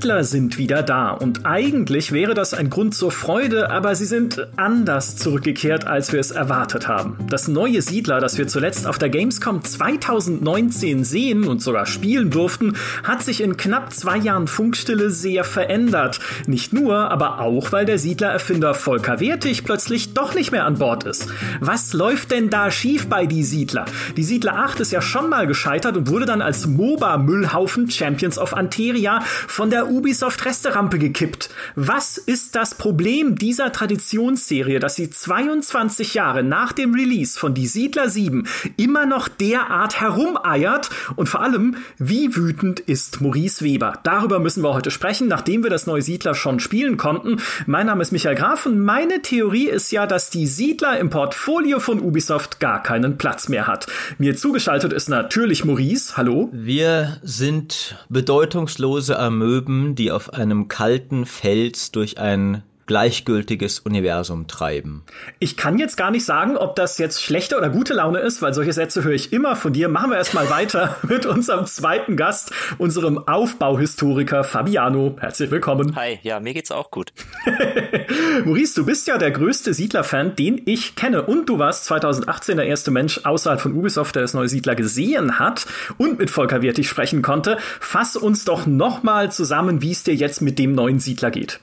Siedler sind wieder da und eigentlich wäre das ein Grund zur Freude, aber sie sind anders zurückgekehrt, als wir es erwartet haben. Das neue Siedler, das wir zuletzt auf der Gamescom 2019 sehen und sogar spielen durften, hat sich in knapp zwei Jahren Funkstille sehr verändert. Nicht nur, aber auch, weil der Siedler-Erfinder Volker Wertig plötzlich doch nicht mehr an Bord ist. Was läuft denn da schief bei die Siedler? Die Siedler 8 ist ja schon mal gescheitert und wurde dann als MOBA-Müllhaufen Champions of Anteria von der Ubisoft Resterampe gekippt. Was ist das Problem dieser Traditionsserie, dass sie 22 Jahre nach dem Release von Die Siedler 7 immer noch derart herumeiert? Und vor allem, wie wütend ist Maurice Weber? Darüber müssen wir heute sprechen, nachdem wir das neue Siedler schon spielen konnten. Mein Name ist Michael Graf und meine Theorie ist ja, dass die Siedler im Portfolio von Ubisoft gar keinen Platz mehr hat. Mir zugeschaltet ist natürlich Maurice. Hallo. Wir sind bedeutungslose Amöben, die auf einem kalten Fels durch ein gleichgültiges Universum treiben. Ich kann jetzt gar nicht sagen, ob das jetzt schlechte oder gute Laune ist, weil solche Sätze höre ich immer von dir. Machen wir erstmal weiter mit unserem zweiten Gast, unserem Aufbauhistoriker Fabiano. Herzlich willkommen. Hi, ja, mir geht's auch gut. Maurice, du bist ja der größte Siedler-Fan, den ich kenne. Und du warst 2018 der erste Mensch außerhalb von Ubisoft, der das neue Siedler gesehen hat und mit Volker Wirtig sprechen konnte. Fass uns doch nochmal zusammen, wie es dir jetzt mit dem neuen Siedler geht.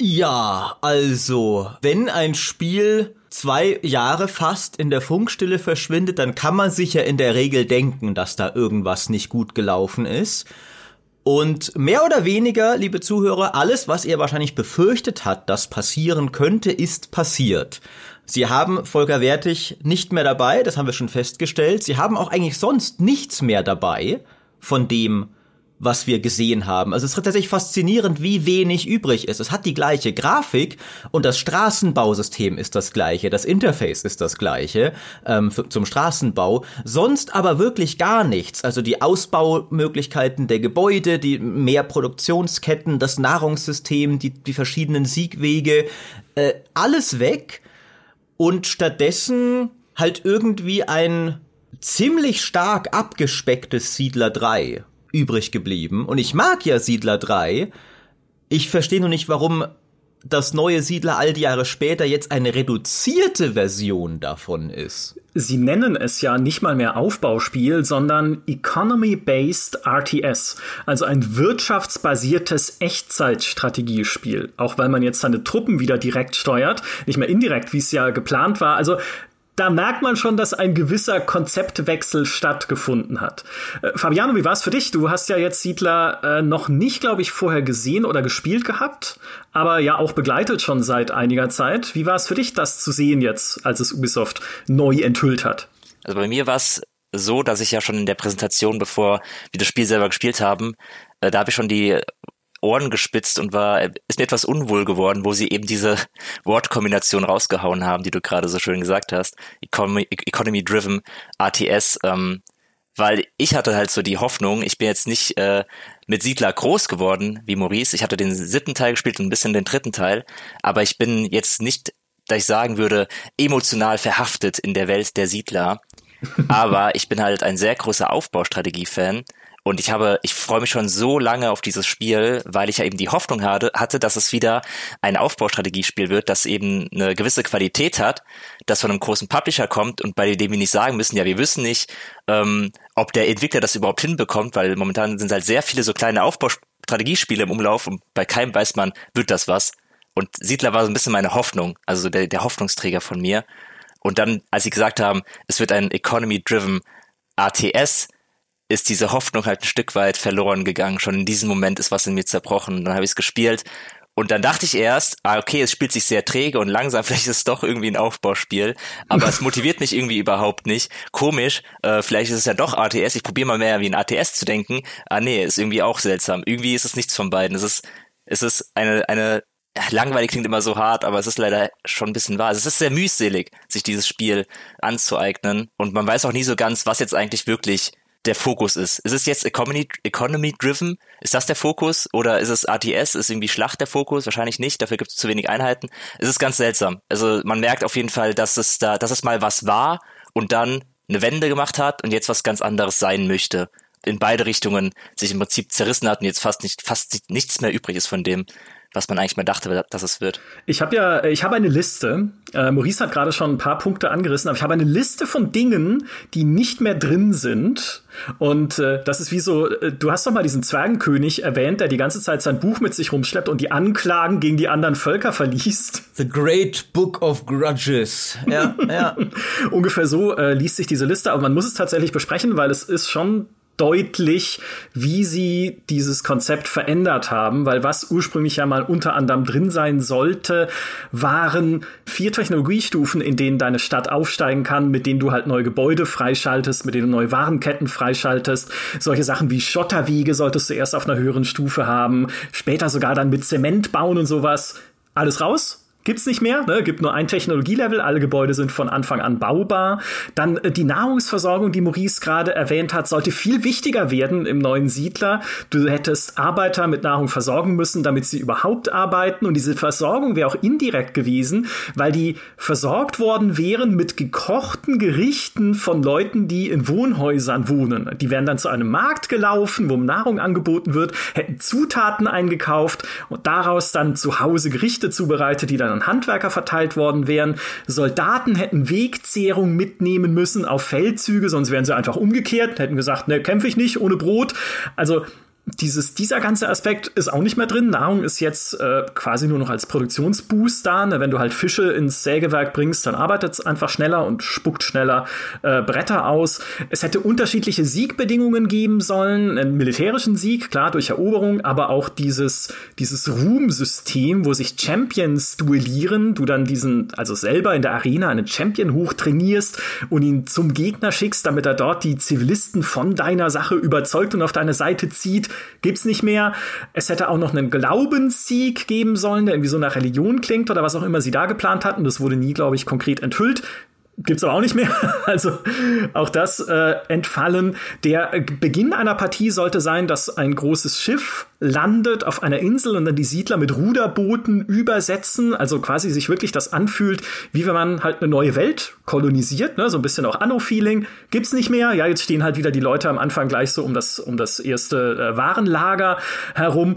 Ja, also, wenn ein Spiel zwei Jahre fast in der Funkstille verschwindet, dann kann man sich ja in der Regel denken, dass da irgendwas nicht gut gelaufen ist. Und mehr oder weniger, liebe Zuhörer, alles, was ihr wahrscheinlich befürchtet hat, dass passieren könnte, ist passiert. Sie haben Volker Wertig nicht mehr dabei, das haben wir schon festgestellt. Sie haben auch eigentlich sonst nichts mehr dabei von dem, was wir gesehen haben. Also es ist tatsächlich faszinierend, wie wenig übrig ist. Es hat die gleiche Grafik und das Straßenbausystem ist das gleiche, das Interface ist das gleiche ähm, zum Straßenbau. Sonst aber wirklich gar nichts. Also die Ausbaumöglichkeiten der Gebäude, die mehr Produktionsketten, das Nahrungssystem, die, die verschiedenen Siegwege, äh, alles weg. Und stattdessen halt irgendwie ein ziemlich stark abgespecktes Siedler 3 übrig geblieben. Und ich mag ja Siedler 3. Ich verstehe nur nicht, warum das neue Siedler all die Jahre später jetzt eine reduzierte Version davon ist. Sie nennen es ja nicht mal mehr Aufbauspiel, sondern Economy-Based RTS, also ein wirtschaftsbasiertes Echtzeitstrategiespiel. Auch weil man jetzt seine Truppen wieder direkt steuert, nicht mehr indirekt, wie es ja geplant war. Also da merkt man schon, dass ein gewisser Konzeptwechsel stattgefunden hat. Äh, Fabiano, wie war es für dich? Du hast ja jetzt Siedler äh, noch nicht, glaube ich, vorher gesehen oder gespielt gehabt, aber ja auch begleitet schon seit einiger Zeit. Wie war es für dich, das zu sehen jetzt, als es Ubisoft neu enthüllt hat? Also bei mir war es so, dass ich ja schon in der Präsentation, bevor wir das Spiel selber gespielt haben, äh, da habe ich schon die Ohren gespitzt und war, ist mir etwas unwohl geworden, wo sie eben diese Wortkombination rausgehauen haben, die du gerade so schön gesagt hast. Economy, Economy Driven RTS, ähm, weil ich hatte halt so die Hoffnung, ich bin jetzt nicht äh, mit Siedler groß geworden wie Maurice. Ich hatte den siebten Teil gespielt und ein bisschen den dritten Teil, aber ich bin jetzt nicht, da ich sagen würde, emotional verhaftet in der Welt der Siedler. aber ich bin halt ein sehr großer Aufbaustrategie-Fan und ich habe, ich freue mich schon so lange auf dieses Spiel, weil ich ja eben die Hoffnung hatte, hatte, dass es wieder ein Aufbaustrategiespiel wird, das eben eine gewisse Qualität hat, das von einem großen Publisher kommt und bei dem wir nicht sagen müssen, ja, wir wissen nicht, ähm, ob der Entwickler das überhaupt hinbekommt, weil momentan sind halt sehr viele so kleine Aufbaustrategiespiele im Umlauf und bei keinem weiß man, wird das was. Und Siedler war so ein bisschen meine Hoffnung, also der, der Hoffnungsträger von mir. Und dann, als sie gesagt haben, es wird ein Economy-Driven ATS, ist diese Hoffnung halt ein Stück weit verloren gegangen. Schon in diesem Moment ist was in mir zerbrochen. Dann habe ich es gespielt. Und dann dachte ich erst, ah, okay, es spielt sich sehr träge und langsam, vielleicht ist es doch irgendwie ein Aufbauspiel. Aber es motiviert mich irgendwie überhaupt nicht. Komisch, äh, vielleicht ist es ja doch ATS. Ich probiere mal mehr wie ein ATS zu denken. Ah nee, ist irgendwie auch seltsam. Irgendwie ist es nichts von beiden. Es ist, es ist eine, eine langweilig klingt immer so hart, aber es ist leider schon ein bisschen wahr. Es ist sehr mühselig, sich dieses Spiel anzueignen. Und man weiß auch nie so ganz, was jetzt eigentlich wirklich der Fokus ist. Ist es jetzt Economy, Economy driven? Ist das der Fokus? Oder ist es ATS? Ist irgendwie Schlacht der Fokus? Wahrscheinlich nicht. Dafür gibt es zu wenig Einheiten. Es ist ganz seltsam. Also man merkt auf jeden Fall, dass es da, dass es mal was war und dann eine Wende gemacht hat und jetzt was ganz anderes sein möchte. in beide Richtungen sich im Prinzip zerrissen hat und jetzt fast nicht, fast nichts mehr übrig ist von dem, was man eigentlich mal dachte, dass es wird. Ich habe ja, ich habe eine Liste. Äh, Maurice hat gerade schon ein paar Punkte angerissen, aber ich habe eine Liste von Dingen, die nicht mehr drin sind. Und äh, das ist wie so, äh, du hast doch mal diesen Zwergenkönig erwähnt, der die ganze Zeit sein Buch mit sich rumschleppt und die Anklagen gegen die anderen Völker verliest. The Great Book of Grudges. Ja, ja. Ungefähr so äh, liest sich diese Liste, aber man muss es tatsächlich besprechen, weil es ist schon deutlich, wie sie dieses Konzept verändert haben, weil was ursprünglich ja mal unter anderem drin sein sollte, waren vier Technologiestufen, in denen deine Stadt aufsteigen kann, mit denen du halt neue Gebäude freischaltest, mit denen du neue Warenketten freischaltest. Solche Sachen wie Schotterwiege solltest du erst auf einer höheren Stufe haben, später sogar dann mit Zement bauen und sowas. Alles raus, gibt's nicht mehr, ne? gibt nur ein Technologielevel, alle Gebäude sind von Anfang an baubar. Dann äh, die Nahrungsversorgung, die Maurice gerade erwähnt hat, sollte viel wichtiger werden im neuen Siedler. Du hättest Arbeiter mit Nahrung versorgen müssen, damit sie überhaupt arbeiten und diese Versorgung wäre auch indirekt gewesen, weil die versorgt worden wären mit gekochten Gerichten von Leuten, die in Wohnhäusern wohnen. Die wären dann zu einem Markt gelaufen, wo Nahrung angeboten wird, hätten Zutaten eingekauft und daraus dann zu Hause Gerichte zubereitet, die dann an Handwerker verteilt worden wären. Soldaten hätten Wegzehrung mitnehmen müssen auf Feldzüge, sonst wären sie einfach umgekehrt, hätten gesagt, ne, kämpfe ich nicht ohne Brot. Also dieses, dieser ganze Aspekt ist auch nicht mehr drin. Nahrung ist jetzt äh, quasi nur noch als Produktionsboost da. Ne? Wenn du halt Fische ins Sägewerk bringst, dann arbeitet es einfach schneller und spuckt schneller äh, Bretter aus. Es hätte unterschiedliche Siegbedingungen geben sollen. Einen militärischen Sieg, klar, durch Eroberung, aber auch dieses, dieses Ruhmsystem, wo sich Champions duellieren. Du dann diesen, also selber in der Arena einen Champion hoch trainierst und ihn zum Gegner schickst, damit er dort die Zivilisten von deiner Sache überzeugt und auf deine Seite zieht gibt's nicht mehr. Es hätte auch noch einen Glaubenssieg geben sollen, der irgendwie so nach Religion klingt oder was auch immer sie da geplant hatten. Das wurde nie, glaube ich, konkret enthüllt gibt's aber auch nicht mehr. Also auch das äh, entfallen. Der Beginn einer Partie sollte sein, dass ein großes Schiff landet auf einer Insel und dann die Siedler mit Ruderbooten übersetzen. Also quasi sich wirklich das anfühlt, wie wenn man halt eine neue Welt kolonisiert. Ne? So ein bisschen auch Anno-Feeling. Gibt's nicht mehr. Ja, jetzt stehen halt wieder die Leute am Anfang gleich so um das, um das erste äh, Warenlager herum.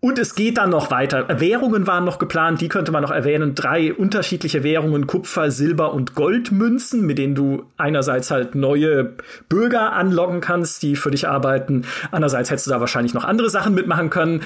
Und es geht dann noch weiter. Währungen waren noch geplant, die könnte man noch erwähnen. Drei unterschiedliche Währungen, Kupfer, Silber und Goldmünzen, mit denen du einerseits halt neue Bürger anlocken kannst, die für dich arbeiten. Andererseits hättest du da wahrscheinlich noch andere Sachen mitmachen können.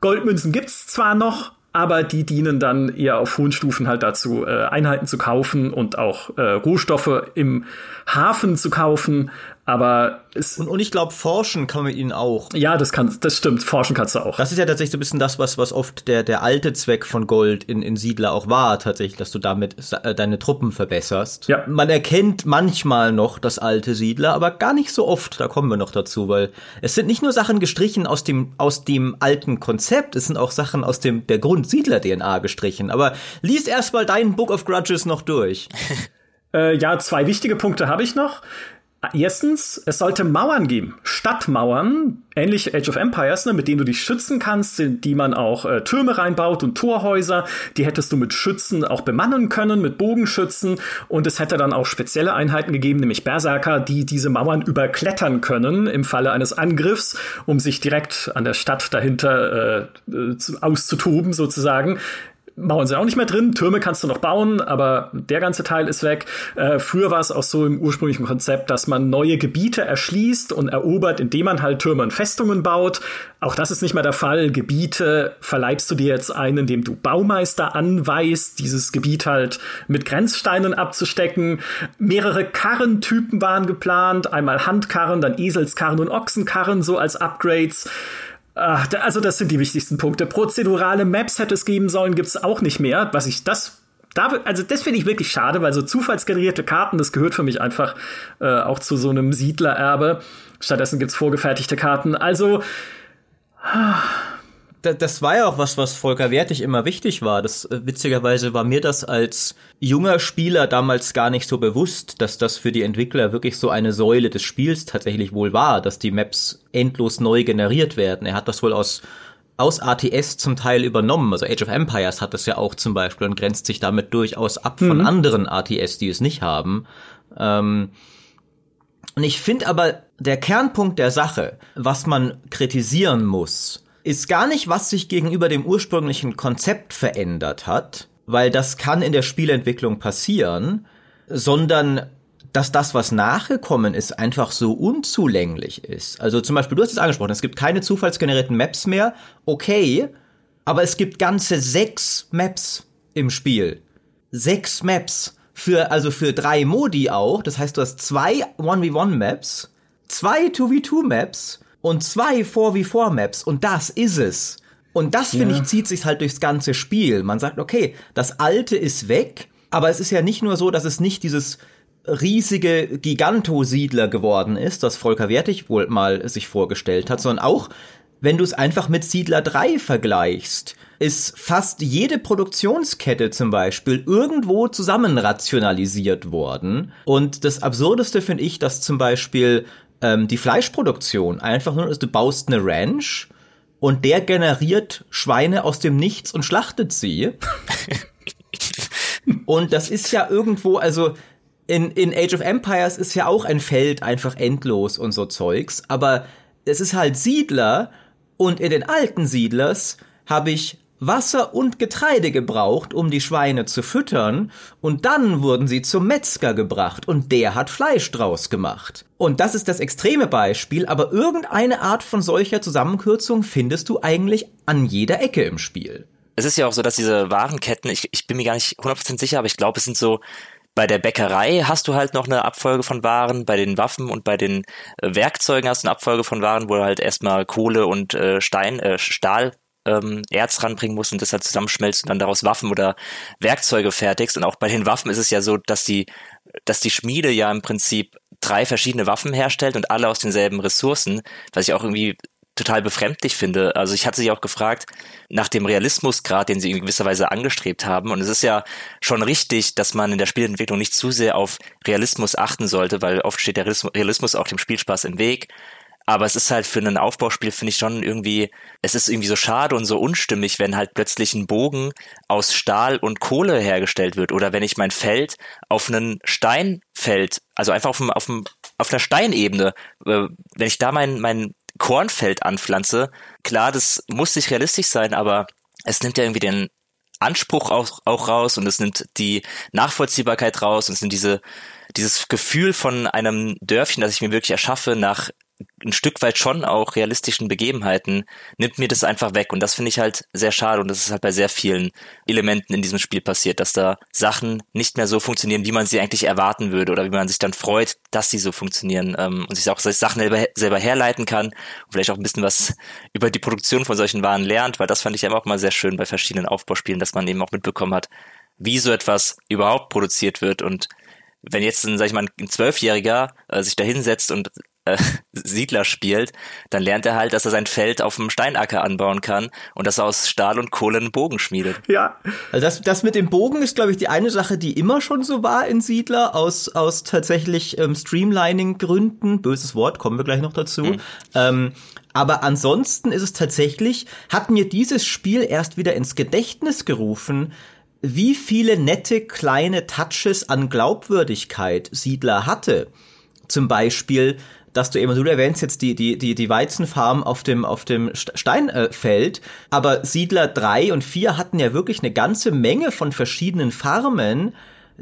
Goldmünzen gibt's zwar noch, aber die dienen dann eher auf hohen Stufen halt dazu, äh, Einheiten zu kaufen und auch äh, Rohstoffe im Hafen zu kaufen. Aber es und, und ich glaube, forschen kann man ihnen auch. Ja, das kann, das stimmt. Forschen kannst du auch. Das ist ja tatsächlich so ein bisschen das, was was oft der der alte Zweck von Gold in in Siedler auch war, tatsächlich, dass du damit äh, deine Truppen verbesserst. Ja. Man erkennt manchmal noch das alte Siedler, aber gar nicht so oft. Da kommen wir noch dazu, weil es sind nicht nur Sachen gestrichen aus dem aus dem alten Konzept, es sind auch Sachen aus dem der Grundsiedler DNA gestrichen. Aber lies erstmal deinen Book of Grudges noch durch. äh, ja, zwei wichtige Punkte habe ich noch. Erstens, es sollte Mauern geben, Stadtmauern, ähnlich Age of Empires, ne, mit denen du dich schützen kannst, die man auch äh, Türme reinbaut und Torhäuser. Die hättest du mit Schützen auch bemannen können, mit Bogenschützen. Und es hätte dann auch spezielle Einheiten gegeben, nämlich Berserker, die diese Mauern überklettern können im Falle eines Angriffs, um sich direkt an der Stadt dahinter äh, äh auszutoben sozusagen. Mauern sind auch nicht mehr drin, Türme kannst du noch bauen, aber der ganze Teil ist weg. Äh, früher war es auch so im ursprünglichen Konzept, dass man neue Gebiete erschließt und erobert, indem man halt Türme und Festungen baut. Auch das ist nicht mehr der Fall. Gebiete verleibst du dir jetzt ein, indem du Baumeister anweist, dieses Gebiet halt mit Grenzsteinen abzustecken. Mehrere Karrentypen waren geplant, einmal Handkarren, dann Eselskarren und Ochsenkarren so als Upgrades. Ach, also das sind die wichtigsten Punkte. Prozedurale Maps hätte es geben sollen, gibt es auch nicht mehr. Was ich das da, also das finde ich wirklich schade, weil so zufallsgenerierte Karten, das gehört für mich einfach äh, auch zu so einem Siedlererbe. Stattdessen gibt's vorgefertigte Karten. Also das war ja auch was, was Volker Wertig immer wichtig war. Das äh, witzigerweise war mir das als junger Spieler damals gar nicht so bewusst, dass das für die Entwickler wirklich so eine Säule des Spiels tatsächlich wohl war, dass die Maps endlos neu generiert werden. Er hat das wohl aus aus ATS zum Teil übernommen. Also Age of Empires hat das ja auch zum Beispiel und grenzt sich damit durchaus ab mhm. von anderen ATS, die es nicht haben. Ähm, und ich finde aber der Kernpunkt der Sache, was man kritisieren muss, ist gar nicht, was sich gegenüber dem ursprünglichen Konzept verändert hat, weil das kann in der Spielentwicklung passieren, sondern dass das, was nachgekommen ist, einfach so unzulänglich ist. Also zum Beispiel, du hast es angesprochen, es gibt keine zufallsgenerierten Maps mehr. Okay, aber es gibt ganze sechs Maps im Spiel. Sechs Maps. Für, also für drei Modi auch. Das heißt, du hast zwei 1v1-Maps, zwei 2v2-Maps und zwei 4v4-Maps. Und das ist es. Und das, finde ja. ich, zieht sich halt durchs ganze Spiel. Man sagt, okay, das Alte ist weg, aber es ist ja nicht nur so, dass es nicht dieses riesige Gigantosiedler geworden ist, das Volker Wertig wohl mal sich vorgestellt hat, sondern auch, wenn du es einfach mit Siedler 3 vergleichst, ist fast jede Produktionskette zum Beispiel irgendwo zusammen rationalisiert worden. Und das Absurdeste finde ich, dass zum Beispiel ähm, die Fleischproduktion einfach nur ist, du baust eine Ranch und der generiert Schweine aus dem Nichts und schlachtet sie. und das ist ja irgendwo, also in, in Age of Empires ist ja auch ein Feld einfach endlos und so Zeugs, aber es ist halt Siedler und in den alten Siedlers habe ich Wasser und Getreide gebraucht, um die Schweine zu füttern, und dann wurden sie zum Metzger gebracht, und der hat Fleisch draus gemacht. Und das ist das extreme Beispiel, aber irgendeine Art von solcher Zusammenkürzung findest du eigentlich an jeder Ecke im Spiel. Es ist ja auch so, dass diese Warenketten, ich, ich bin mir gar nicht 100% sicher, aber ich glaube, es sind so bei der Bäckerei hast du halt noch eine Abfolge von Waren, bei den Waffen und bei den äh, Werkzeugen hast du eine Abfolge von Waren, wo halt erstmal Kohle und äh, Stein, äh, Stahl ähm, Erz ranbringen musst und das halt zusammenschmelzt und dann daraus Waffen oder Werkzeuge fertigst. Und auch bei den Waffen ist es ja so, dass die, dass die Schmiede ja im Prinzip drei verschiedene Waffen herstellt und alle aus denselben Ressourcen, was ich auch irgendwie total befremdlich finde. Also ich hatte sie auch gefragt nach dem Realismusgrad, den sie in gewisser Weise angestrebt haben. Und es ist ja schon richtig, dass man in der Spielentwicklung nicht zu sehr auf Realismus achten sollte, weil oft steht der Realismus auch dem Spielspaß im Weg. Aber es ist halt für ein Aufbauspiel, finde ich schon irgendwie, es ist irgendwie so schade und so unstimmig, wenn halt plötzlich ein Bogen aus Stahl und Kohle hergestellt wird. Oder wenn ich mein Feld auf einen Steinfeld, also einfach auf, dem, auf, dem, auf einer Steinebene, äh, wenn ich da mein, mein Kornfeld anpflanze, klar, das muss nicht realistisch sein, aber es nimmt ja irgendwie den Anspruch auch, auch raus und es nimmt die Nachvollziehbarkeit raus und es nimmt diese, dieses Gefühl von einem Dörfchen, das ich mir wirklich erschaffe, nach ein Stück weit schon auch realistischen Begebenheiten, nimmt mir das einfach weg. Und das finde ich halt sehr schade. Und das ist halt bei sehr vielen Elementen in diesem Spiel passiert, dass da Sachen nicht mehr so funktionieren, wie man sie eigentlich erwarten würde oder wie man sich dann freut, dass sie so funktionieren ähm, und sich auch Sachen selber, selber herleiten kann und vielleicht auch ein bisschen was über die Produktion von solchen Waren lernt, weil das fand ich einfach auch mal sehr schön bei verschiedenen Aufbauspielen, dass man eben auch mitbekommen hat, wie so etwas überhaupt produziert wird und wenn jetzt, sag ich mal, ein Zwölfjähriger äh, sich da hinsetzt und äh, Siedler spielt, dann lernt er halt, dass er sein Feld auf dem Steinacker anbauen kann und dass er aus Stahl und Kohle einen Bogen schmiedet. Ja. Also das, das mit dem Bogen ist, glaube ich, die eine Sache, die immer schon so war in Siedler, aus, aus tatsächlich ähm, Streamlining-Gründen. Böses Wort, kommen wir gleich noch dazu. Mhm. Ähm, aber ansonsten ist es tatsächlich, hat mir dieses Spiel erst wieder ins Gedächtnis gerufen, wie viele nette kleine Touches an Glaubwürdigkeit Siedler hatte. Zum Beispiel dass du eben, du erwähnst jetzt die, die, die, die Weizenfarm auf dem, auf dem Steinfeld, aber Siedler 3 und 4 hatten ja wirklich eine ganze Menge von verschiedenen Farmen,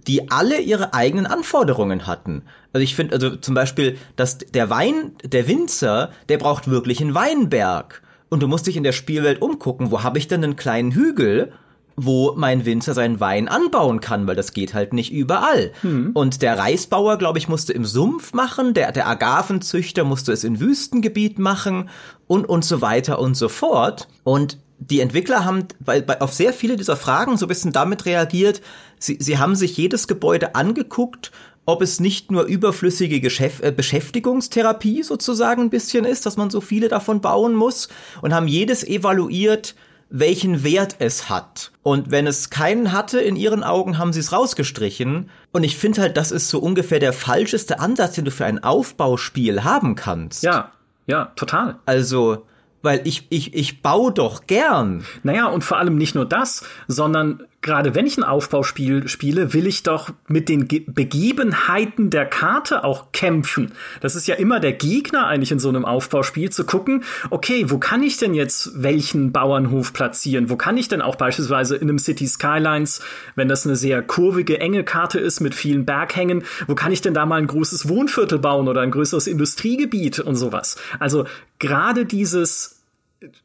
die alle ihre eigenen Anforderungen hatten. Also ich finde, also zum Beispiel, dass der Wein, der Winzer, der braucht wirklich einen Weinberg. Und du musst dich in der Spielwelt umgucken, wo habe ich denn einen kleinen Hügel? Wo mein Winzer seinen Wein anbauen kann, weil das geht halt nicht überall. Hm. Und der Reisbauer, glaube ich, musste im Sumpf machen, der, der Agavenzüchter musste es in Wüstengebiet machen und, und so weiter und so fort. Und die Entwickler haben bei, bei, auf sehr viele dieser Fragen so ein bisschen damit reagiert, sie, sie haben sich jedes Gebäude angeguckt ob es nicht nur überflüssige Geschäft, äh, Beschäftigungstherapie sozusagen ein bisschen ist, dass man so viele davon bauen muss und haben jedes evaluiert, welchen Wert es hat. Und wenn es keinen hatte, in ihren Augen haben sie es rausgestrichen. Und ich finde halt, das ist so ungefähr der falscheste Ansatz, den du für ein Aufbauspiel haben kannst. Ja, ja, total. Also, weil ich, ich, ich baue doch gern. Naja, und vor allem nicht nur das, sondern gerade wenn ich ein Aufbauspiel spiele, will ich doch mit den Ge Begebenheiten der Karte auch kämpfen. Das ist ja immer der Gegner eigentlich in so einem Aufbauspiel, zu gucken, okay, wo kann ich denn jetzt welchen Bauernhof platzieren? Wo kann ich denn auch beispielsweise in einem City Skylines, wenn das eine sehr kurvige, enge Karte ist mit vielen Berghängen, wo kann ich denn da mal ein großes Wohnviertel bauen oder ein größeres Industriegebiet und sowas? Also gerade dieses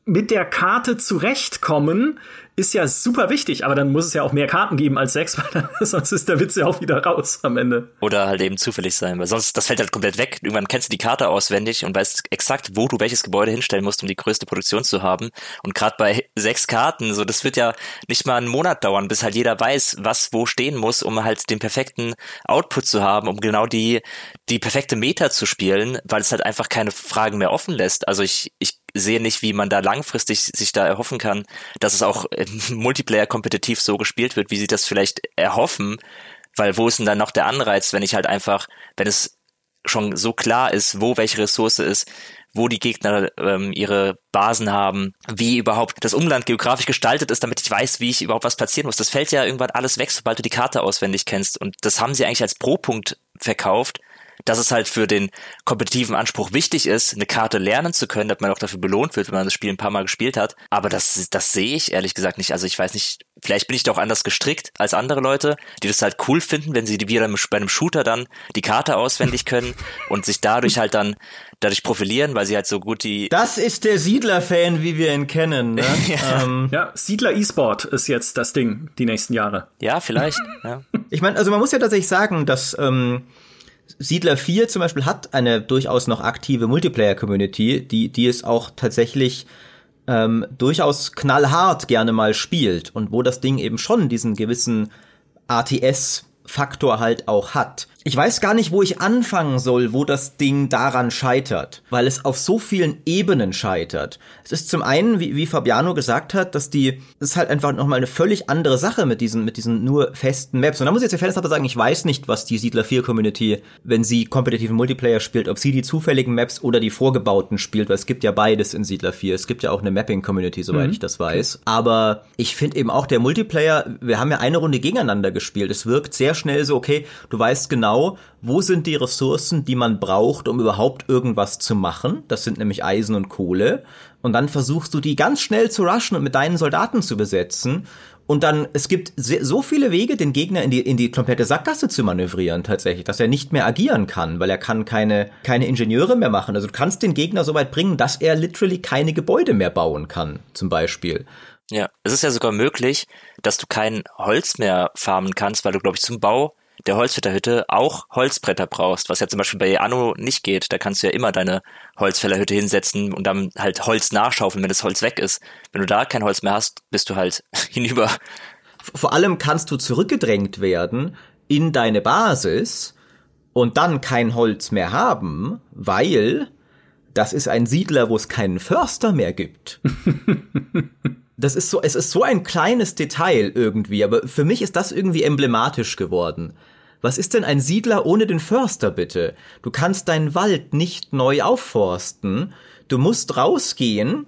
mit der Karte zurechtkommen ist ja super wichtig, aber dann muss es ja auch mehr Karten geben als sechs, weil dann, sonst ist der Witz ja auch wieder raus am Ende. Oder halt eben zufällig sein, weil sonst, das fällt halt komplett weg. Irgendwann kennst du die Karte auswendig und weißt exakt, wo du welches Gebäude hinstellen musst, um die größte Produktion zu haben. Und gerade bei sechs Karten, so, das wird ja nicht mal einen Monat dauern, bis halt jeder weiß, was wo stehen muss, um halt den perfekten Output zu haben, um genau die, die perfekte Meta zu spielen, weil es halt einfach keine Fragen mehr offen lässt. Also ich, ich sehe nicht, wie man da langfristig sich da erhoffen kann, dass es auch Multiplayer kompetitiv so gespielt wird, wie sie das vielleicht erhoffen, weil wo ist denn dann noch der Anreiz, wenn ich halt einfach, wenn es schon so klar ist, wo welche Ressource ist, wo die Gegner ähm, ihre Basen haben, wie überhaupt das Umland geografisch gestaltet ist, damit ich weiß, wie ich überhaupt was platzieren muss. Das fällt ja irgendwann alles weg, sobald du die Karte auswendig kennst. Und das haben sie eigentlich als Pro-Punkt verkauft dass es halt für den kompetitiven Anspruch wichtig ist, eine Karte lernen zu können, dass man auch dafür belohnt wird, wenn man das Spiel ein paar Mal gespielt hat. Aber das, das sehe ich ehrlich gesagt nicht. Also ich weiß nicht, vielleicht bin ich doch anders gestrickt als andere Leute, die das halt cool finden, wenn sie wieder bei einem Shooter dann die Karte auswendig können und sich dadurch halt dann dadurch profilieren, weil sie halt so gut die. Das ist der Siedler-Fan, wie wir ihn kennen. Ne? ja. Ähm. ja, Siedler E-Sport ist jetzt das Ding die nächsten Jahre. Ja, vielleicht. ja. Ich meine, also man muss ja tatsächlich sagen, dass ähm, Siedler 4 zum Beispiel hat eine durchaus noch aktive Multiplayer-Community, die, die es auch tatsächlich ähm, durchaus knallhart gerne mal spielt und wo das Ding eben schon diesen gewissen ATS-Faktor halt auch hat. Ich weiß gar nicht, wo ich anfangen soll, wo das Ding daran scheitert, weil es auf so vielen Ebenen scheitert. Es ist zum einen, wie, wie Fabiano gesagt hat, dass die, es ist halt einfach nochmal eine völlig andere Sache mit diesen, mit diesen nur festen Maps. Und da muss ich jetzt der Fairness sagen, ich weiß nicht, was die Siedler 4 Community, wenn sie kompetitiven Multiplayer spielt, ob sie die zufälligen Maps oder die vorgebauten spielt, weil es gibt ja beides in Siedler 4. Es gibt ja auch eine Mapping-Community, soweit mhm. ich das weiß. Aber ich finde eben auch der Multiplayer, wir haben ja eine Runde gegeneinander gespielt. Es wirkt sehr schnell so, okay, du weißt genau, genau, wo sind die Ressourcen, die man braucht, um überhaupt irgendwas zu machen. Das sind nämlich Eisen und Kohle. Und dann versuchst du die ganz schnell zu rushen und mit deinen Soldaten zu besetzen. Und dann, es gibt so viele Wege, den Gegner in die, in die komplette Sackgasse zu manövrieren, tatsächlich, dass er nicht mehr agieren kann, weil er kann keine, keine Ingenieure mehr machen. Also du kannst den Gegner so weit bringen, dass er literally keine Gebäude mehr bauen kann, zum Beispiel. Ja, es ist ja sogar möglich, dass du kein Holz mehr farmen kannst, weil du, glaube ich, zum Bau der Holzfällerhütte auch Holzbretter brauchst, was ja zum Beispiel bei Anno nicht geht. Da kannst du ja immer deine Holzfällerhütte hinsetzen und dann halt Holz nachschaufeln, wenn das Holz weg ist. Wenn du da kein Holz mehr hast, bist du halt hinüber. Vor allem kannst du zurückgedrängt werden in deine Basis und dann kein Holz mehr haben, weil das ist ein Siedler, wo es keinen Förster mehr gibt. das ist so, es ist so ein kleines Detail irgendwie, aber für mich ist das irgendwie emblematisch geworden. Was ist denn ein Siedler ohne den Förster bitte? Du kannst deinen Wald nicht neu aufforsten. Du musst rausgehen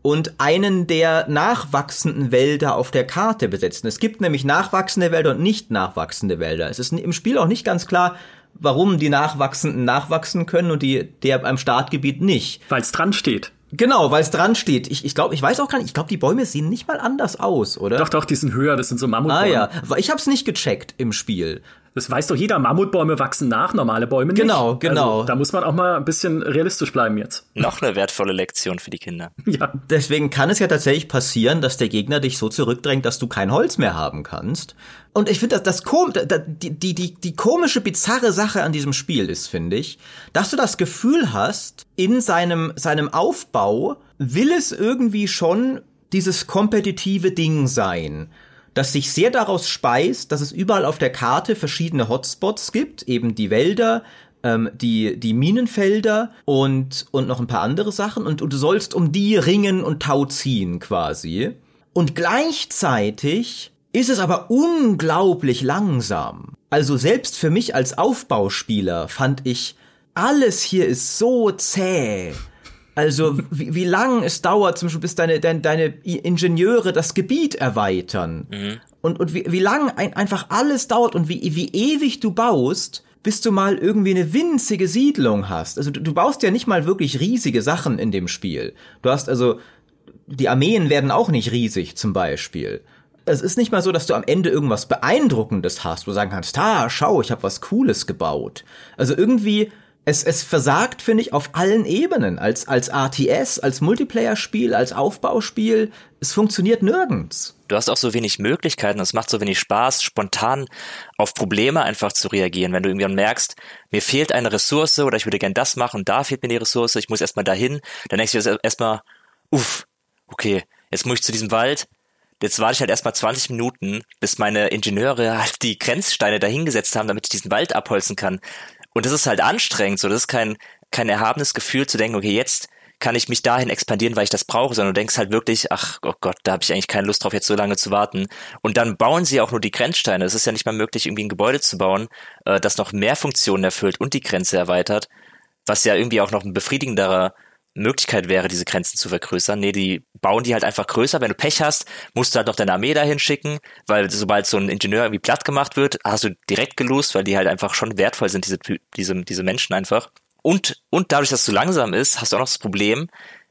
und einen der nachwachsenden Wälder auf der Karte besetzen. Es gibt nämlich nachwachsende Wälder und nicht nachwachsende Wälder. Es ist im Spiel auch nicht ganz klar, warum die nachwachsenden nachwachsen können und die der beim Startgebiet nicht. Weil es dran steht. Genau, weil es dran steht. Ich, ich glaube, ich weiß auch gar nicht, ich glaube, die Bäume sehen nicht mal anders aus, oder? Doch, doch, die sind höher, das sind so Mammutbäume. Ah ja, ich habe es nicht gecheckt im Spiel. Das weiß doch jeder, Mammutbäume wachsen nach, normale Bäume nicht. Genau, genau. Also, da muss man auch mal ein bisschen realistisch bleiben jetzt. Noch eine wertvolle Lektion für die Kinder. Ja. Deswegen kann es ja tatsächlich passieren, dass der Gegner dich so zurückdrängt, dass du kein Holz mehr haben kannst. Und ich finde, das, das kom die, die, die, die komische, bizarre Sache an diesem Spiel ist, finde ich, dass du das Gefühl hast, in seinem, seinem Aufbau will es irgendwie schon dieses kompetitive Ding sein das sich sehr daraus speist, dass es überall auf der Karte verschiedene Hotspots gibt, eben die Wälder, ähm, die, die Minenfelder und, und noch ein paar andere Sachen und, und du sollst um die ringen und Tau ziehen quasi. Und gleichzeitig ist es aber unglaublich langsam. Also selbst für mich als Aufbauspieler fand ich, alles hier ist so zäh Also wie, wie lang es dauert, zum Beispiel, bis deine, deine, deine Ingenieure das Gebiet erweitern. Mhm. Und, und wie, wie lang ein, einfach alles dauert und wie, wie ewig du baust, bis du mal irgendwie eine winzige Siedlung hast. Also du, du baust ja nicht mal wirklich riesige Sachen in dem Spiel. Du hast also, die Armeen werden auch nicht riesig zum Beispiel. Es ist nicht mal so, dass du am Ende irgendwas Beeindruckendes hast, wo du sagen kannst, ha, schau, ich habe was Cooles gebaut. Also irgendwie es, es versagt, finde ich, auf allen Ebenen. Als, als RTS, als Multiplayer-Spiel, als Aufbauspiel. Es funktioniert nirgends. Du hast auch so wenig Möglichkeiten, es macht so wenig Spaß, spontan auf Probleme einfach zu reagieren. Wenn du irgendwann merkst, mir fehlt eine Ressource oder ich würde gern das machen da fehlt mir die Ressource, ich muss erstmal dahin, dann denkst du erstmal, uff, okay, jetzt muss ich zu diesem Wald, Jetzt warte ich halt erstmal 20 Minuten, bis meine Ingenieure halt die Grenzsteine dahingesetzt haben, damit ich diesen Wald abholzen kann. Und das ist halt anstrengend, so das ist kein, kein erhabenes Gefühl zu denken, okay, jetzt kann ich mich dahin expandieren, weil ich das brauche, sondern du denkst halt wirklich, ach oh Gott, da habe ich eigentlich keine Lust drauf, jetzt so lange zu warten. Und dann bauen sie auch nur die Grenzsteine. Es ist ja nicht mal möglich, irgendwie ein Gebäude zu bauen, äh, das noch mehr Funktionen erfüllt und die Grenze erweitert, was ja irgendwie auch noch ein befriedigenderer Möglichkeit wäre, diese Grenzen zu vergrößern. Nee, die bauen die halt einfach größer. Wenn du Pech hast, musst du halt noch deine Armee dahin schicken, weil sobald so ein Ingenieur irgendwie platt gemacht wird, hast du direkt gelost, weil die halt einfach schon wertvoll sind, diese, diese, diese Menschen einfach. Und, und dadurch, dass so langsam ist, hast du auch noch das Problem,